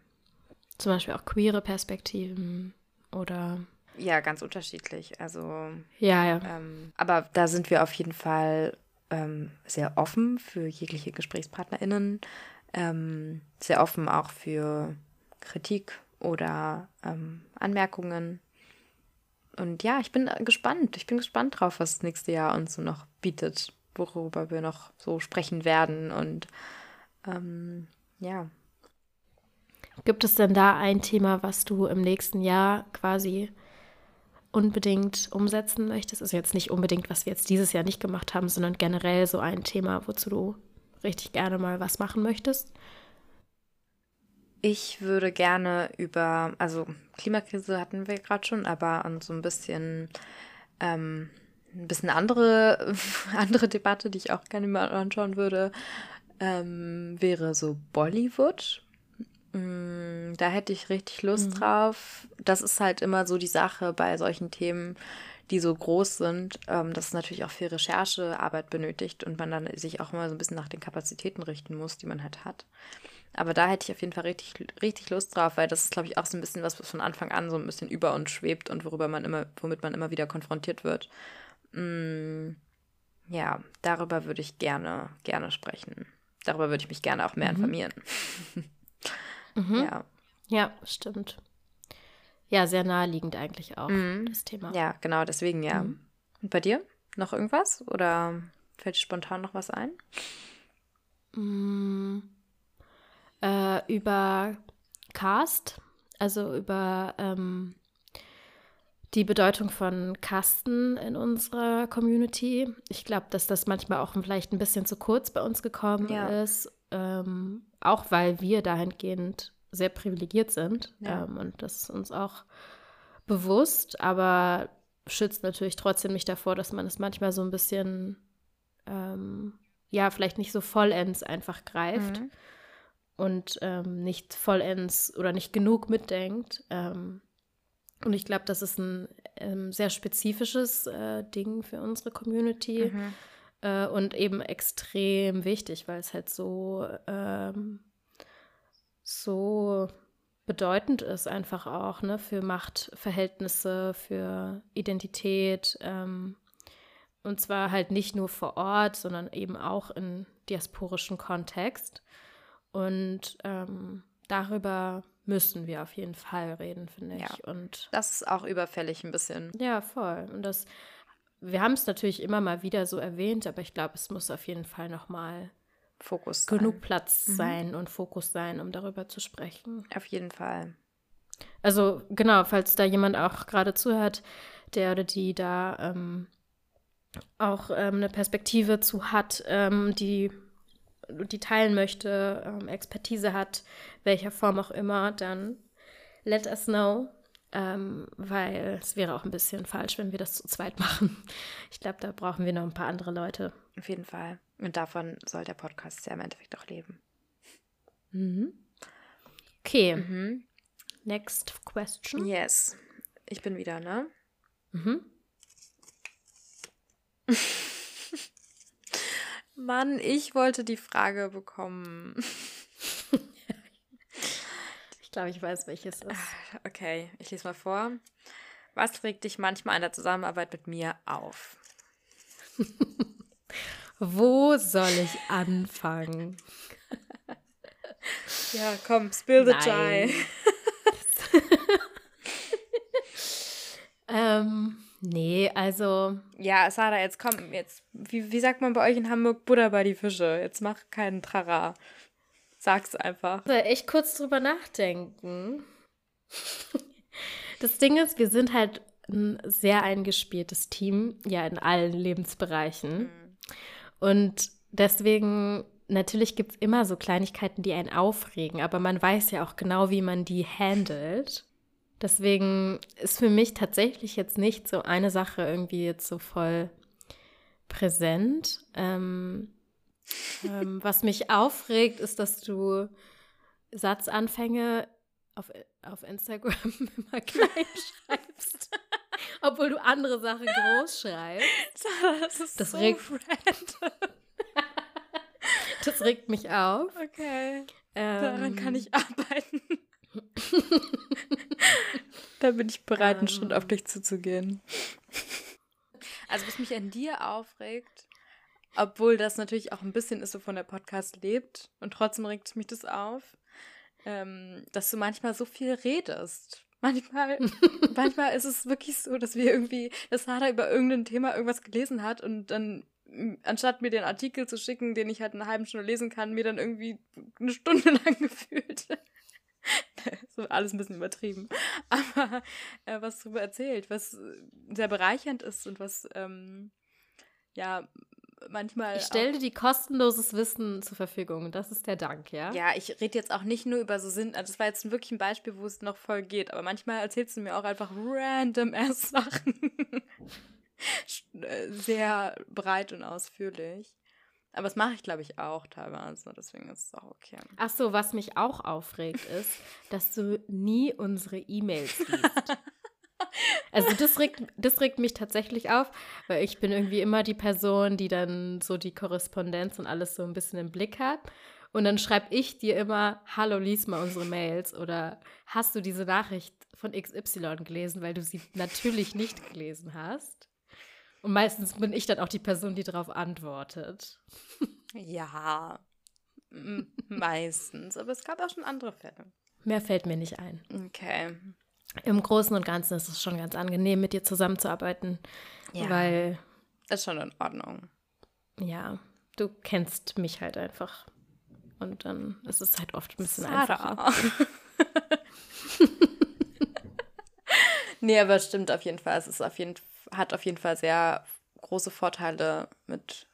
Zum Beispiel auch queere Perspektiven oder. Ja, ganz unterschiedlich. Also. Ja, ja. Ähm, aber da sind wir auf jeden Fall ähm, sehr offen für jegliche GesprächspartnerInnen. Ähm, sehr offen auch für Kritik oder ähm, Anmerkungen. Und ja, ich bin gespannt. Ich bin gespannt drauf, was das nächste Jahr uns so noch bietet worüber wir noch so sprechen werden. Und ähm, ja. Gibt es denn da ein Thema, was du im nächsten Jahr quasi unbedingt umsetzen möchtest? Also jetzt nicht unbedingt, was wir jetzt dieses Jahr nicht gemacht haben, sondern generell so ein Thema, wozu du richtig gerne mal was machen möchtest? Ich würde gerne über, also Klimakrise hatten wir gerade schon, aber an so ein bisschen ähm, ein bisschen andere, andere Debatte, die ich auch gerne mal anschauen würde, ähm, wäre so Bollywood. Mm, da hätte ich richtig Lust mhm. drauf. Das ist halt immer so die Sache bei solchen Themen, die so groß sind, ähm, dass es natürlich auch viel Recherchearbeit benötigt und man dann sich auch immer so ein bisschen nach den Kapazitäten richten muss, die man halt hat. Aber da hätte ich auf jeden Fall richtig, richtig Lust drauf, weil das ist, glaube ich, auch so ein bisschen was, was von Anfang an so ein bisschen über uns schwebt und worüber man immer, womit man immer wieder konfrontiert wird. Mm, ja, darüber würde ich gerne, gerne sprechen. Darüber würde ich mich gerne auch mehr mhm. informieren. mhm. Ja. Ja, stimmt. Ja, sehr naheliegend eigentlich auch, mhm. das Thema. Ja, genau, deswegen ja. Mhm. Und bei dir? Noch irgendwas? Oder fällt dir spontan noch was ein? Mm, äh, über Cast, also über ähm, die Bedeutung von Kasten in unserer Community. Ich glaube, dass das manchmal auch vielleicht ein bisschen zu kurz bei uns gekommen ja. ist, ähm, auch weil wir dahingehend sehr privilegiert sind ja. ähm, und das ist uns auch bewusst, aber schützt natürlich trotzdem nicht davor, dass man es manchmal so ein bisschen, ähm, ja, vielleicht nicht so vollends einfach greift mhm. und ähm, nicht vollends oder nicht genug mitdenkt. Ähm, und ich glaube, das ist ein ähm, sehr spezifisches äh, Ding für unsere Community mhm. Äh, und eben extrem wichtig, weil es halt so, ähm, so bedeutend ist, einfach auch ne, für Machtverhältnisse, für Identität. Ähm, und zwar halt nicht nur vor Ort, sondern eben auch in diasporischen Kontext. Und ähm, darüber müssen wir auf jeden Fall reden, finde ich. Ja, und das ist auch überfällig ein bisschen. Ja, voll. Und das, wir haben es natürlich immer mal wieder so erwähnt, aber ich glaube, es muss auf jeden Fall noch mal Fokus genug sein. Platz mhm. sein und Fokus sein, um darüber zu sprechen. Auf jeden Fall. Also genau, falls da jemand auch gerade zuhört, der oder die da ähm, auch ähm, eine Perspektive zu hat, ähm, die die teilen möchte, ähm, Expertise hat, welcher Form auch immer, dann let us know. Ähm, weil es wäre auch ein bisschen falsch, wenn wir das zu zweit machen. Ich glaube, da brauchen wir noch ein paar andere Leute. Auf jeden Fall. Und davon soll der Podcast ja im Endeffekt auch leben. Mhm. Okay. Mhm. Next question. Yes. Ich bin wieder, ne? Mhm. Mann, ich wollte die Frage bekommen. ich glaube, ich weiß, welches ist. Ah, okay, ich lese mal vor. Was regt dich manchmal an der Zusammenarbeit mit mir auf? Wo soll ich anfangen? ja, komm, spill the chai. ähm, Nee, also. Ja, Sarah, jetzt komm, jetzt, wie, wie sagt man bei euch in Hamburg, Butter bei die Fische? Jetzt mach keinen Trara. Sag's einfach. Ich echt kurz drüber nachdenken. Das Ding ist, wir sind halt ein sehr eingespieltes Team, ja, in allen Lebensbereichen. Mhm. Und deswegen natürlich gibt es immer so Kleinigkeiten, die einen aufregen, aber man weiß ja auch genau, wie man die handelt. Deswegen ist für mich tatsächlich jetzt nicht so eine Sache irgendwie jetzt so voll präsent. Ähm, ähm, was mich aufregt, ist, dass du Satzanfänge auf, auf Instagram immer klein schreibst. Obwohl du andere Sachen groß schreibst. Das ist Das so regt- random. Das regt mich auf. Okay. Ähm, Daran kann ich arbeiten. da bin ich bereit, einen Schritt auf Ähm. dich zuzugehen. Also, was mich an dir aufregt, obwohl das natürlich auch ein bisschen ist, wovon der Podcast lebt, und trotzdem regt mich das auf, ähm, dass du manchmal so viel redest. Manchmal, manchmal ist es wirklich so, dass wir irgendwie, dass Sarah über irgendein Thema irgendwas gelesen hat und dann, anstatt mir den Artikel zu schicken, den ich halt in einer halben Stunde lesen kann, mir dann irgendwie eine Stunde lang gefühlt. so alles ein bisschen übertrieben. Aber äh, was darüber erzählt, was äh, sehr bereichernd ist und was, ähm, ja, manchmal. Ich stelle dir die kostenloses Wissen zur Verfügung. Das ist der Dank, ja? Ja, ich rede jetzt auch nicht nur über so Sinn, also das war jetzt wirklich ein Beispiel, wo es noch voll geht, aber manchmal erzählst du mir auch einfach random ass Sachen. Äh, Sehr breit und ausführlich. Aber das mache ich, glaube ich, auch teilweise, deswegen ist es auch okay. Ach so, was mich auch aufregt, ist, dass du nie unsere E-Mails liest. Also das regt, das regt mich tatsächlich auf, weil ich bin irgendwie immer die Person, die dann so die Korrespondenz und alles so ein bisschen im Blick hat. Und dann schreibe ich dir immer, hallo, lies mal unsere Mails oder hast du diese Nachricht von XY gelesen, weil du sie natürlich nicht gelesen hast. Und meistens bin ich dann auch die Person, die darauf antwortet. Ja, meistens, aber es gab auch schon andere Fälle. Mehr fällt mir nicht ein. Okay. Im Großen und Ganzen ist es schon ganz angenehm, mit dir zusammenzuarbeiten, Ja. weil, Ist schon in Ordnung. ja, du kennst mich halt einfach. Und dann ist es halt oft ein bisschen einfacher. nee, aber es stimmt auf jeden Fall. Es ist auf jeden, hat auf jeden Fall sehr große Vorteile, mit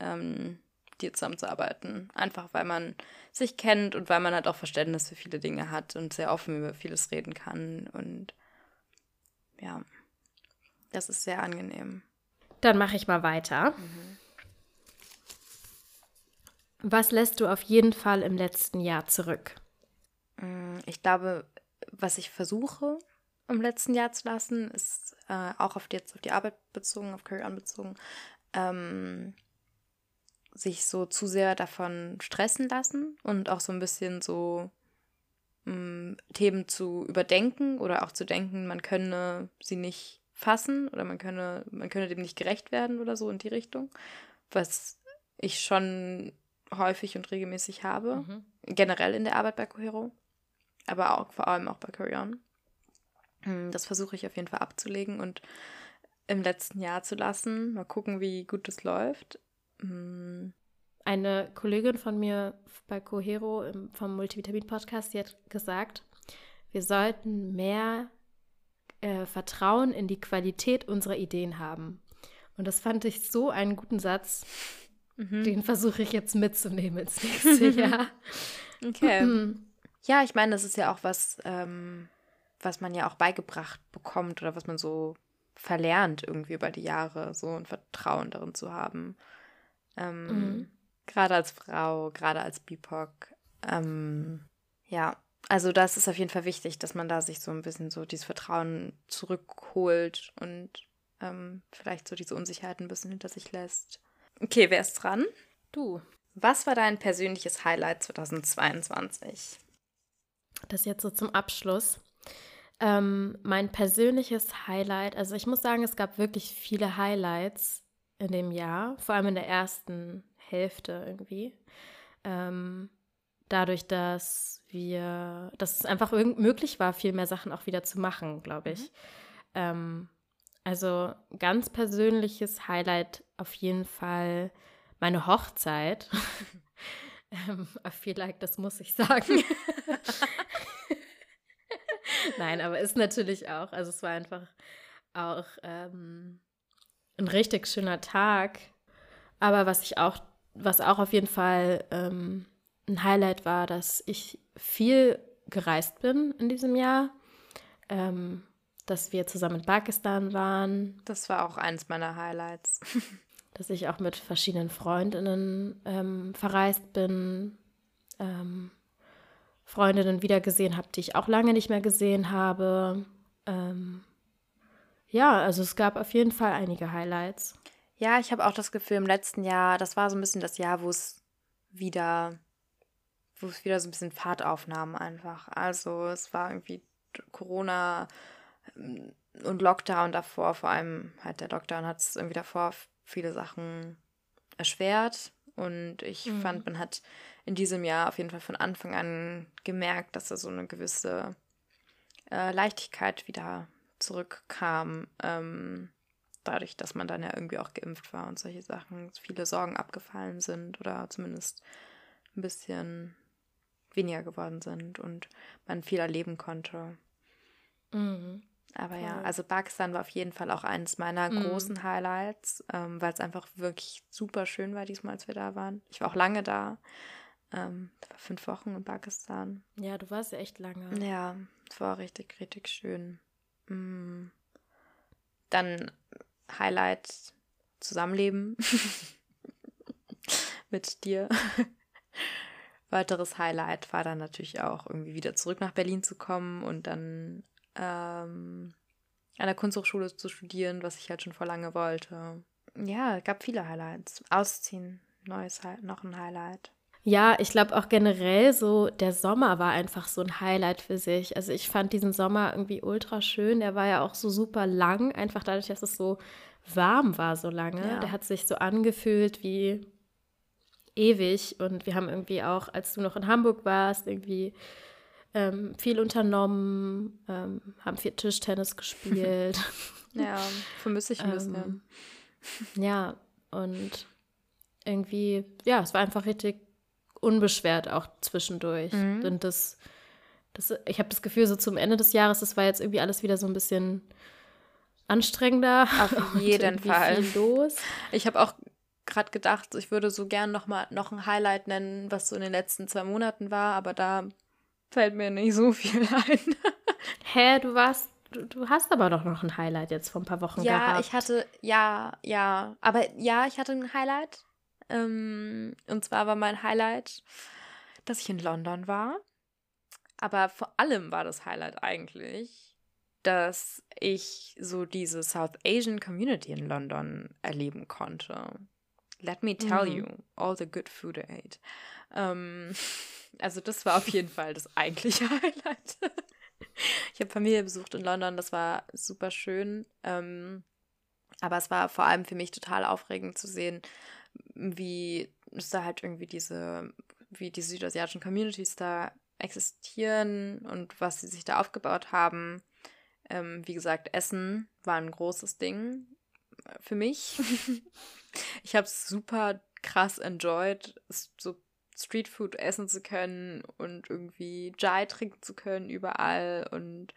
ähm, dir zusammenzuarbeiten. Einfach weil man sich kennt und weil man halt auch Verständnis für viele Dinge hat und sehr offen über vieles reden kann. Und ja, das ist sehr angenehm. Dann mache ich mal weiter. Was lässt du auf jeden Fall im letzten Jahr zurück? Mm, Ich glaube, was ich versuche im letzten Jahr zu lassen, ist äh, auch auf die, jetzt auf die Arbeit bezogen, auf Career bezogen, ähm, sich so zu sehr davon stressen lassen und auch so ein bisschen so mh, Themen zu überdenken oder auch zu denken, man könne sie nicht fassen oder man könne, man könne dem nicht gerecht werden oder so in die Richtung, was ich schon häufig und regelmäßig habe, generell in der Arbeit bei Cohero, aber auch vor allem auch bei Corion. Hm, Das versuche ich auf jeden Fall abzulegen und im letzten Jahr zu lassen. Mal gucken, wie gut es läuft. Hm, Eine Kollegin von mir bei Cohero vom Multivitamin-Podcast, die hat gesagt, wir sollten mehr äh, Vertrauen in die Qualität unserer Ideen haben. Und das fand ich so einen guten Satz. Den versuche ich jetzt mitzunehmen ins nächste Jahr. Okay. ja, ich meine, das ist ja auch was, ähm, was man ja auch beigebracht bekommt oder was man so verlernt irgendwie über die Jahre, so ein Vertrauen darin zu haben. Ähm, Gerade als Frau, gerade als BIPOC. Ähm, ja, also das ist auf jeden Fall wichtig, dass man da sich so ein bisschen so dieses Vertrauen zurückholt und ähm, vielleicht so diese Unsicherheit ein bisschen hinter sich lässt. Okay, wer ist dran? Du, Was war dein persönliches Highlight 2022? das jetzt so zum Abschluss. Ähm, mein persönliches Highlight, also ich muss sagen, es gab wirklich viele Highlights in dem Jahr, vor allem in der ersten Hälfte irgendwie. Ähm, dadurch, dass wir, dass es einfach irgend möglich war, viel mehr Sachen auch wieder zu machen, glaube ich. Ähm, also ganz persönliches Highlight auf jeden Fall meine Hochzeit. ähm, like, das muss ich sagen. Nein, aber ist natürlich auch, also es war einfach auch ähm, ein richtig schöner Tag. Aber was ich auch was auch auf jeden Fall ähm, ein Highlight war, dass ich viel gereist bin in diesem Jahr. Ähm, dass wir zusammen in Pakistan waren. Das war auch eines meiner Highlights. dass ich auch mit verschiedenen Freundinnen ähm, verreist bin. Ähm, Freundinnen wiedergesehen habe, die ich auch lange nicht mehr gesehen habe. Ähm, ja, also es gab auf jeden Fall einige Highlights. Ja, ich habe auch das Gefühl, im letzten Jahr, das war so ein bisschen das Jahr, wo es wieder, wo es wieder so ein bisschen Fahrt aufnahm einfach. Also es war irgendwie Corona ähm, und Lockdown davor, vor allem halt der Lockdown hat es irgendwie davor viele Sachen erschwert. Und ich mhm. fand, man hat in diesem Jahr auf jeden Fall von Anfang an gemerkt, dass da so eine gewisse äh, Leichtigkeit wieder zurückkam. Ähm, dadurch, dass man dann ja irgendwie auch geimpft war und solche Sachen, viele Sorgen abgefallen sind oder zumindest ein bisschen weniger geworden sind und man viel erleben konnte. Mhm. Aber Voll. ja, also Pakistan war auf jeden Fall auch eines meiner mhm. großen Highlights, ähm, weil es einfach wirklich super schön war diesmal, als wir da waren. Ich war auch lange da. Ähm, war fünf Wochen in Pakistan. Ja, du warst ja echt lange. Ja, es war richtig, richtig schön. Mhm. Dann Highlight Zusammenleben mit dir. Weiteres Highlight war dann natürlich auch irgendwie wieder zurück nach Berlin zu kommen und dann ähm, an der Kunsthochschule zu studieren, was ich halt schon vor lange wollte. Ja, gab viele Highlights. Ausziehen, neues noch ein Highlight. Ja, ich glaube auch generell so, der Sommer war einfach so ein Highlight für sich. Also ich fand diesen Sommer irgendwie ultra schön. Der war ja auch so super lang, einfach dadurch, dass es so warm war so lange. Ja. Der hat sich so angefühlt wie ewig. Und wir haben irgendwie auch, als du noch in Hamburg warst, irgendwie ähm, viel unternommen, ähm, haben viel Tischtennis gespielt. ja, vermisse ich ein bisschen. Ähm, ja, und irgendwie, ja, es war einfach richtig unbeschwert auch zwischendurch. Mhm. Und das, das ich habe das Gefühl, so zum Ende des Jahres, das war jetzt irgendwie alles wieder so ein bisschen anstrengender. Auf jeden Fall. los. Ich habe auch gerade gedacht, ich würde so gern noch mal noch ein Highlight nennen, was so in den letzten zwei Monaten war, aber da fällt mir nicht so viel ein. Hä, du warst Du, du, hast aber doch noch ein Highlight jetzt vor ein paar Wochen ja, gehabt. Ja, ich hatte, ja, ja. Aber ja, ich hatte ein Highlight. Ähm, und zwar war mein Highlight, dass ich in London war. Aber vor allem war das Highlight eigentlich, dass ich so diese South Asian Community in London erleben konnte. Let me tell mhm. you, all the good food I ate. Ähm, also das war auf jeden Fall das eigentliche Highlight. ich habe Familie besucht in London, das war super schön. Ähm, aber es war vor allem für mich total aufregend zu sehen, wie es da halt irgendwie diese, wie die südasiatischen Communities da existieren und was sie sich da aufgebaut haben. Ähm, wie gesagt, Essen war ein großes Ding für mich. ich habe es super krass enjoyed, so Streetfood essen zu können und irgendwie Jai trinken zu können überall. Und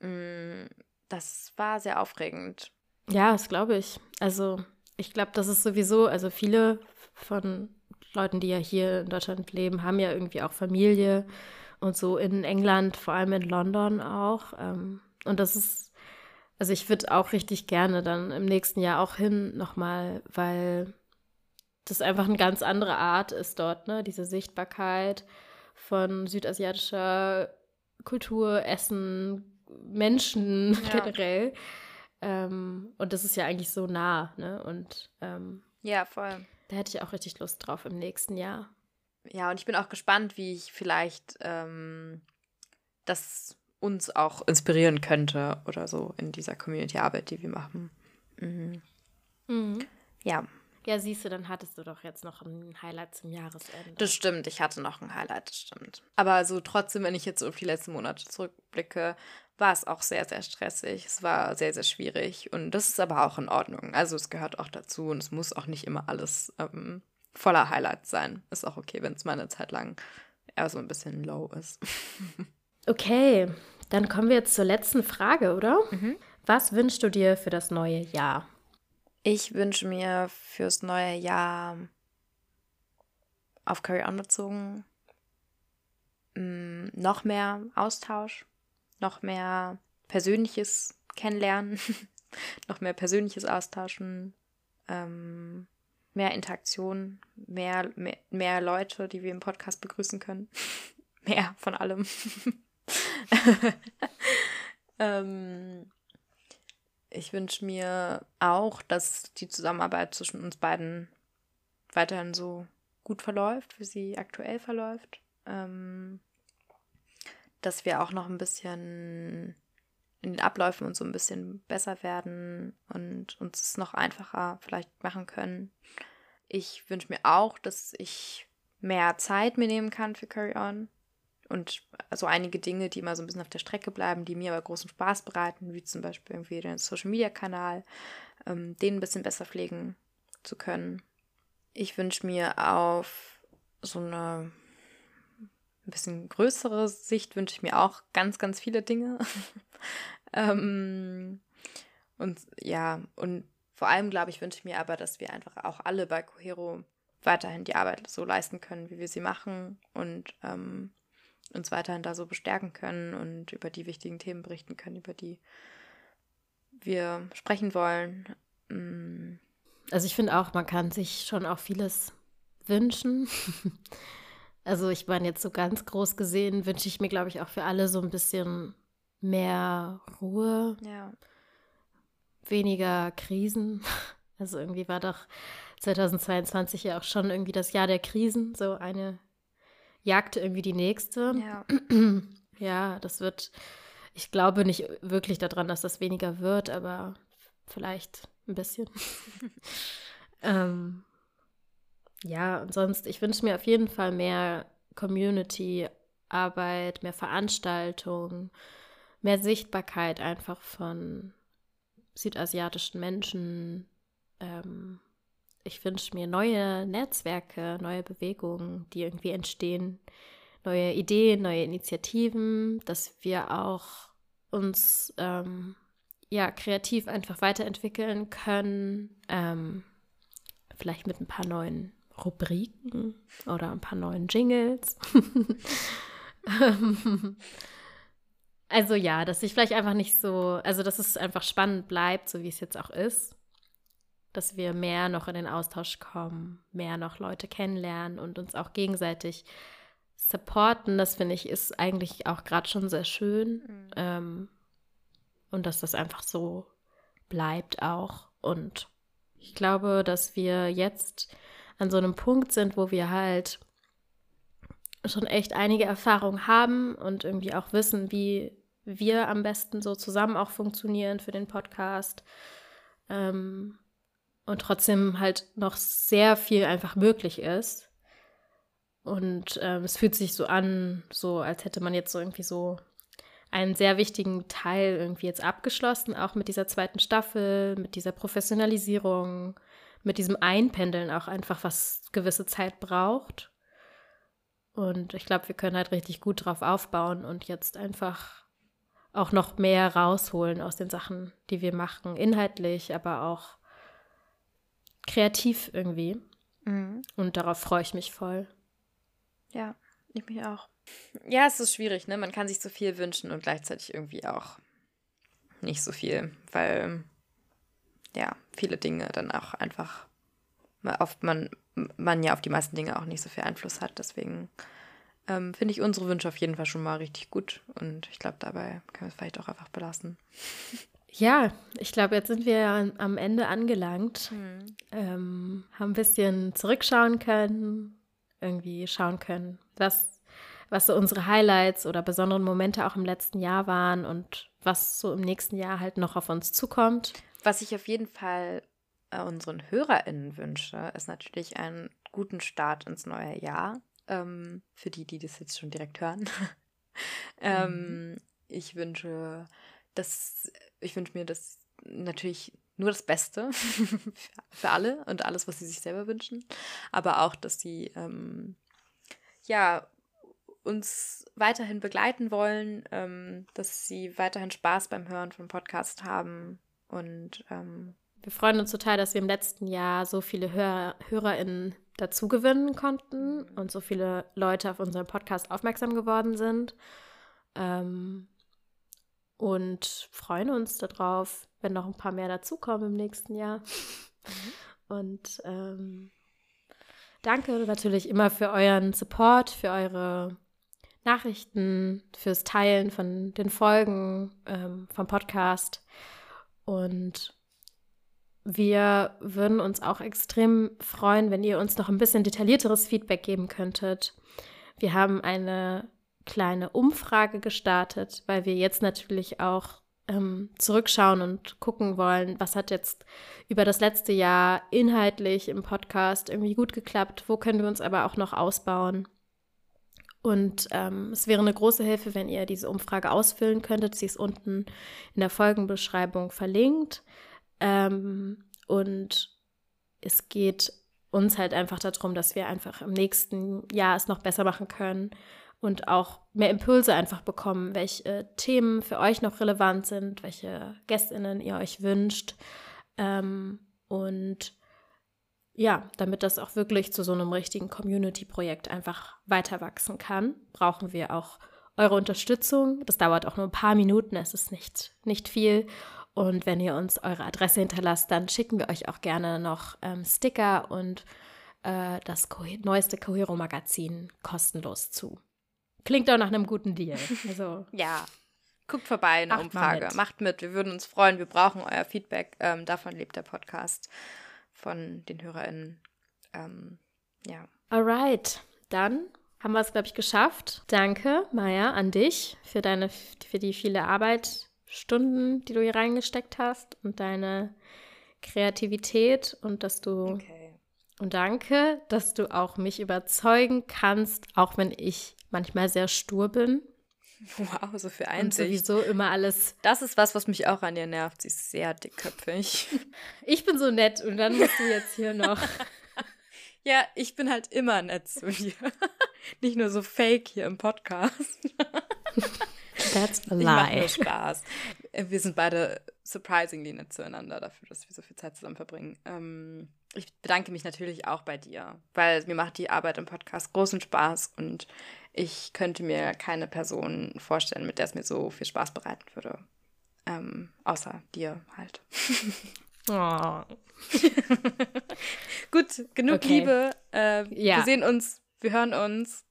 mh, mm, das war sehr aufregend. Ja, das glaube ich. Also ich glaube, das ist sowieso, also viele von Leuten, die ja hier in Deutschland leben, haben ja irgendwie auch Familie und so in England, vor allem in London auch. Ähm, und das ist, also ich würde auch richtig gerne dann im nächsten Jahr auch hin nochmal, weil das einfach eine ganz andere Art ist dort, ne? Diese Sichtbarkeit von südasiatischer Kultur, Essen, Menschen ja. generell. Ähm, und das ist ja eigentlich so nah, ne? Und ähm, ja, voll. Da hätte ich auch richtig Lust drauf im nächsten Jahr. Ja, und ich bin auch gespannt, wie ich vielleicht ähm, das uns auch inspirieren könnte oder so in dieser Community-Arbeit, die wir machen. Mhm. Mhm. Ja. Ja, siehst du, dann hattest du doch jetzt noch ein Highlight zum Jahresende. Das stimmt, ich hatte noch ein Highlight, das stimmt. Aber so trotzdem, wenn ich jetzt auf die letzten Monate zurückblicke, war es auch sehr, sehr stressig. Es war sehr, sehr schwierig und das ist aber auch in Ordnung. Also es gehört auch dazu und es muss auch nicht immer alles ähm, voller Highlights sein. Ist auch okay, wenn es mal eine Zeit lang eher so ein bisschen low ist. okay, dann kommen wir jetzt zur letzten Frage, oder? Mhm. Was wünschst du dir für das neue Jahr? Ich wünsche mir fürs neue Jahr auf Carry On bezogen mm, noch mehr Austausch, noch mehr persönliches Kennenlernen, noch mehr persönliches Austauschen, ähm, mehr Interaktion, mehr, mehr, mehr Leute, die wir im Podcast begrüßen können. mehr von allem. ähm, ich wünsche mir auch, dass die Zusammenarbeit zwischen uns beiden weiterhin so gut verläuft, wie sie aktuell verläuft. Ähm, dass wir auch noch ein bisschen in den Abläufen und so ein bisschen besser werden und uns es noch einfacher vielleicht machen können. Ich wünsche mir auch, dass ich mehr Zeit mir nehmen kann für Carry On und also einige Dinge, die immer so ein bisschen auf der Strecke bleiben, die mir aber großen Spaß bereiten, wie zum Beispiel irgendwie den Social Media Kanal, ähm, den ein bisschen besser pflegen zu können. Ich wünsche mir auf so eine ein bisschen größere Sicht wünsche ich mir auch ganz, ganz viele Dinge. ähm, und ja, und vor allem, glaube ich, wünsche ich mir aber, dass wir einfach auch alle bei Cohero weiterhin die Arbeit so leisten können, wie wir sie machen und ähm, uns weiterhin da so bestärken können und über die wichtigen Themen berichten können, über die wir sprechen wollen. Mm. Also ich finde auch, man kann sich schon auch vieles wünschen. Also ich meine, jetzt so ganz groß gesehen wünsche ich mir, glaube ich, auch für alle so ein bisschen mehr Ruhe. Ja. Weniger Krisen. Also irgendwie war doch 2022 ja auch schon irgendwie das Jahr der Krisen. So eine jagte irgendwie die nächste. Ja. ja, das wird, ich glaube nicht wirklich daran, dass das weniger wird, aber vielleicht ein bisschen. ähm, ja, und sonst, ich wünsche mir auf jeden Fall mehr Community-Arbeit, mehr Veranstaltungen, mehr Sichtbarkeit einfach von südasiatischen Menschen. Ähm, ich wünsche mir neue Netzwerke, neue Bewegungen, die irgendwie entstehen, neue Ideen, neue Initiativen, dass wir auch uns ähm, ja kreativ einfach weiterentwickeln können, ähm, vielleicht mit ein paar neuen Rubriken oder ein paar neuen Jingles. also ja, dass ich vielleicht einfach nicht so, also dass es einfach spannend bleibt, so wie es jetzt auch ist. Dass wir mehr noch in den Austausch kommen, mehr noch Leute kennenlernen und uns auch gegenseitig supporten. Das finde ich ist eigentlich auch gerade schon sehr schön. Mhm. Ähm, und dass das einfach so bleibt auch. Und ich glaube, dass wir jetzt an so einem Punkt sind, wo wir halt schon echt einige Erfahrungen haben und irgendwie auch wissen, wie wir am besten so zusammen auch funktionieren für den Podcast. Ähm, und trotzdem halt noch sehr viel einfach möglich ist. Und ähm, es fühlt sich so an, so als hätte man jetzt so irgendwie so einen sehr wichtigen Teil irgendwie jetzt abgeschlossen, auch mit dieser zweiten Staffel, mit dieser Professionalisierung, mit diesem Einpendeln auch einfach, was gewisse Zeit braucht. Und ich glaube, wir können halt richtig gut drauf aufbauen und jetzt einfach auch noch mehr rausholen aus den Sachen, die wir machen, inhaltlich, aber auch kreativ irgendwie. Mhm. Und darauf freue ich mich voll. Ja, ich mich auch. Ja, es ist schwierig, ne? Man kann sich so viel wünschen und gleichzeitig irgendwie auch nicht so viel, weil ja, viele Dinge dann auch einfach, oft man, man ja auf die meisten Dinge auch nicht so viel Einfluss hat. Deswegen ähm, finde ich unsere Wünsche auf jeden Fall schon mal richtig gut. Und ich glaube, dabei können wir es vielleicht auch einfach belassen. Ja, ich glaube, jetzt sind wir am Ende angelangt. Mhm. Ähm, haben ein bisschen zurückschauen können, irgendwie schauen können, was, was so unsere Highlights oder besonderen Momente auch im letzten Jahr waren und was so im nächsten Jahr halt noch auf uns zukommt. Was ich auf jeden Fall äh, unseren HörerInnen wünsche, ist natürlich einen guten Start ins neue Jahr. Ähm, für die, die das jetzt schon direkt hören. ähm, mhm. Ich wünsche, dass ich wünsche mir das natürlich nur das Beste für alle und alles, was sie sich selber wünschen, aber auch, dass sie ähm, ja uns weiterhin begleiten wollen, ähm, dass sie weiterhin Spaß beim Hören vom Podcast haben, und ähm, wir freuen uns total, dass wir im letzten Jahr so viele Hörer, HörerInnen dazu gewinnen konnten und so viele Leute auf unseren Podcast aufmerksam geworden sind. Ähm, und freuen uns darauf, wenn noch ein paar mehr dazukommen im nächsten Jahr. Mhm. Und ähm, danke natürlich immer für euren Support, für eure Nachrichten, fürs Teilen von den Folgen ähm, vom Podcast. Und wir würden uns auch extrem freuen, wenn ihr uns noch ein bisschen detaillierteres Feedback geben könntet. Wir haben eine kleine Umfrage gestartet, weil wir jetzt natürlich auch ähm, zurückschauen und gucken wollen, was hat jetzt über das letzte Jahr inhaltlich im Podcast irgendwie gut geklappt, wo können wir uns aber auch noch ausbauen. Und ähm, es wäre eine große Hilfe, wenn ihr diese Umfrage ausfüllen könntet. Sie ist unten in der Folgenbeschreibung verlinkt. Ähm, und es geht uns halt einfach darum, dass wir einfach im nächsten Jahr es noch besser machen können und auch mehr Impulse einfach bekommen, welche Themen für euch noch relevant sind, welche Gästinnen ihr euch wünscht. Ähm, und ja, damit das auch wirklich zu so einem richtigen Community-Projekt einfach weiter wachsen kann, brauchen wir auch eure Unterstützung. Das dauert auch nur ein paar Minuten, es ist nicht, nicht viel. Und wenn ihr uns eure Adresse hinterlasst, dann schicken wir euch auch gerne noch ähm, Sticker und äh, das Co neueste Cohero-Magazin kostenlos zu. Klingt auch nach einem guten Deal. Also, ja, guckt vorbei in der Umfrage. Mit. Macht mit. Wir würden uns freuen. Wir brauchen euer Feedback. Ähm, davon lebt der Podcast von den HörerInnen. Ähm, ja. Alright. Dann haben wir es, glaube ich, geschafft. Danke, Maja, an dich für deine, für die viele Arbeit, Stunden, die du hier reingesteckt hast und deine Kreativität und dass du okay. und danke, dass du auch mich überzeugen kannst, auch wenn ich manchmal sehr stur bin. Wow, so für Einsicht. Und sowieso immer alles. Das ist was, was mich auch an ihr nervt. Sie ist sehr dickköpfig. Ich bin so nett und dann musst du jetzt hier noch. ja, ich bin halt immer nett zu dir. Nicht nur so fake hier im Podcast. That's a lie. Ich nur Spaß. Wir sind beide surprisingly nett zueinander dafür, dass wir so viel Zeit zusammen verbringen. Ähm, ich bedanke mich natürlich auch bei dir, weil mir macht die Arbeit im Podcast großen Spaß und ich könnte mir keine Person vorstellen, mit der es mir so viel Spaß bereiten würde. Ähm, außer dir halt. Oh. Gut, genug okay. Liebe. Äh, ja. Wir sehen uns, wir hören uns.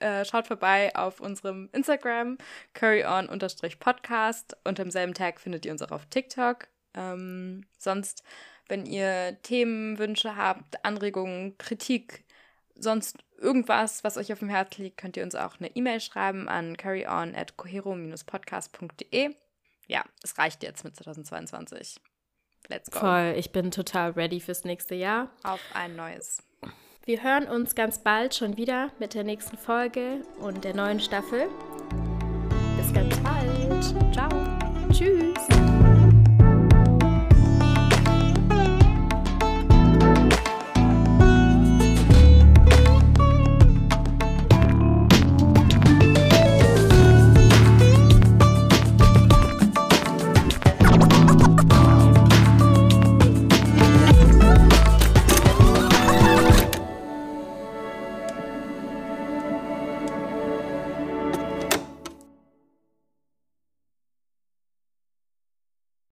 Äh, schaut vorbei auf unserem Instagram, curryon-podcast. Unter demselben Tag findet ihr uns auch auf TikTok. Ähm, sonst, wenn ihr Themenwünsche habt, Anregungen, Kritik, sonst irgendwas, was euch auf dem Herzen liegt, könnt ihr uns auch eine E-Mail schreiben an carryon at cohero-podcast.de. Ja, es reicht jetzt mit 2022. Let's go. Voll, ich bin total ready fürs nächste Jahr. Auf ein neues. Wir hören uns ganz bald schon wieder mit der nächsten Folge und der neuen Staffel. Bis ganz bald. Ciao. Tschüss.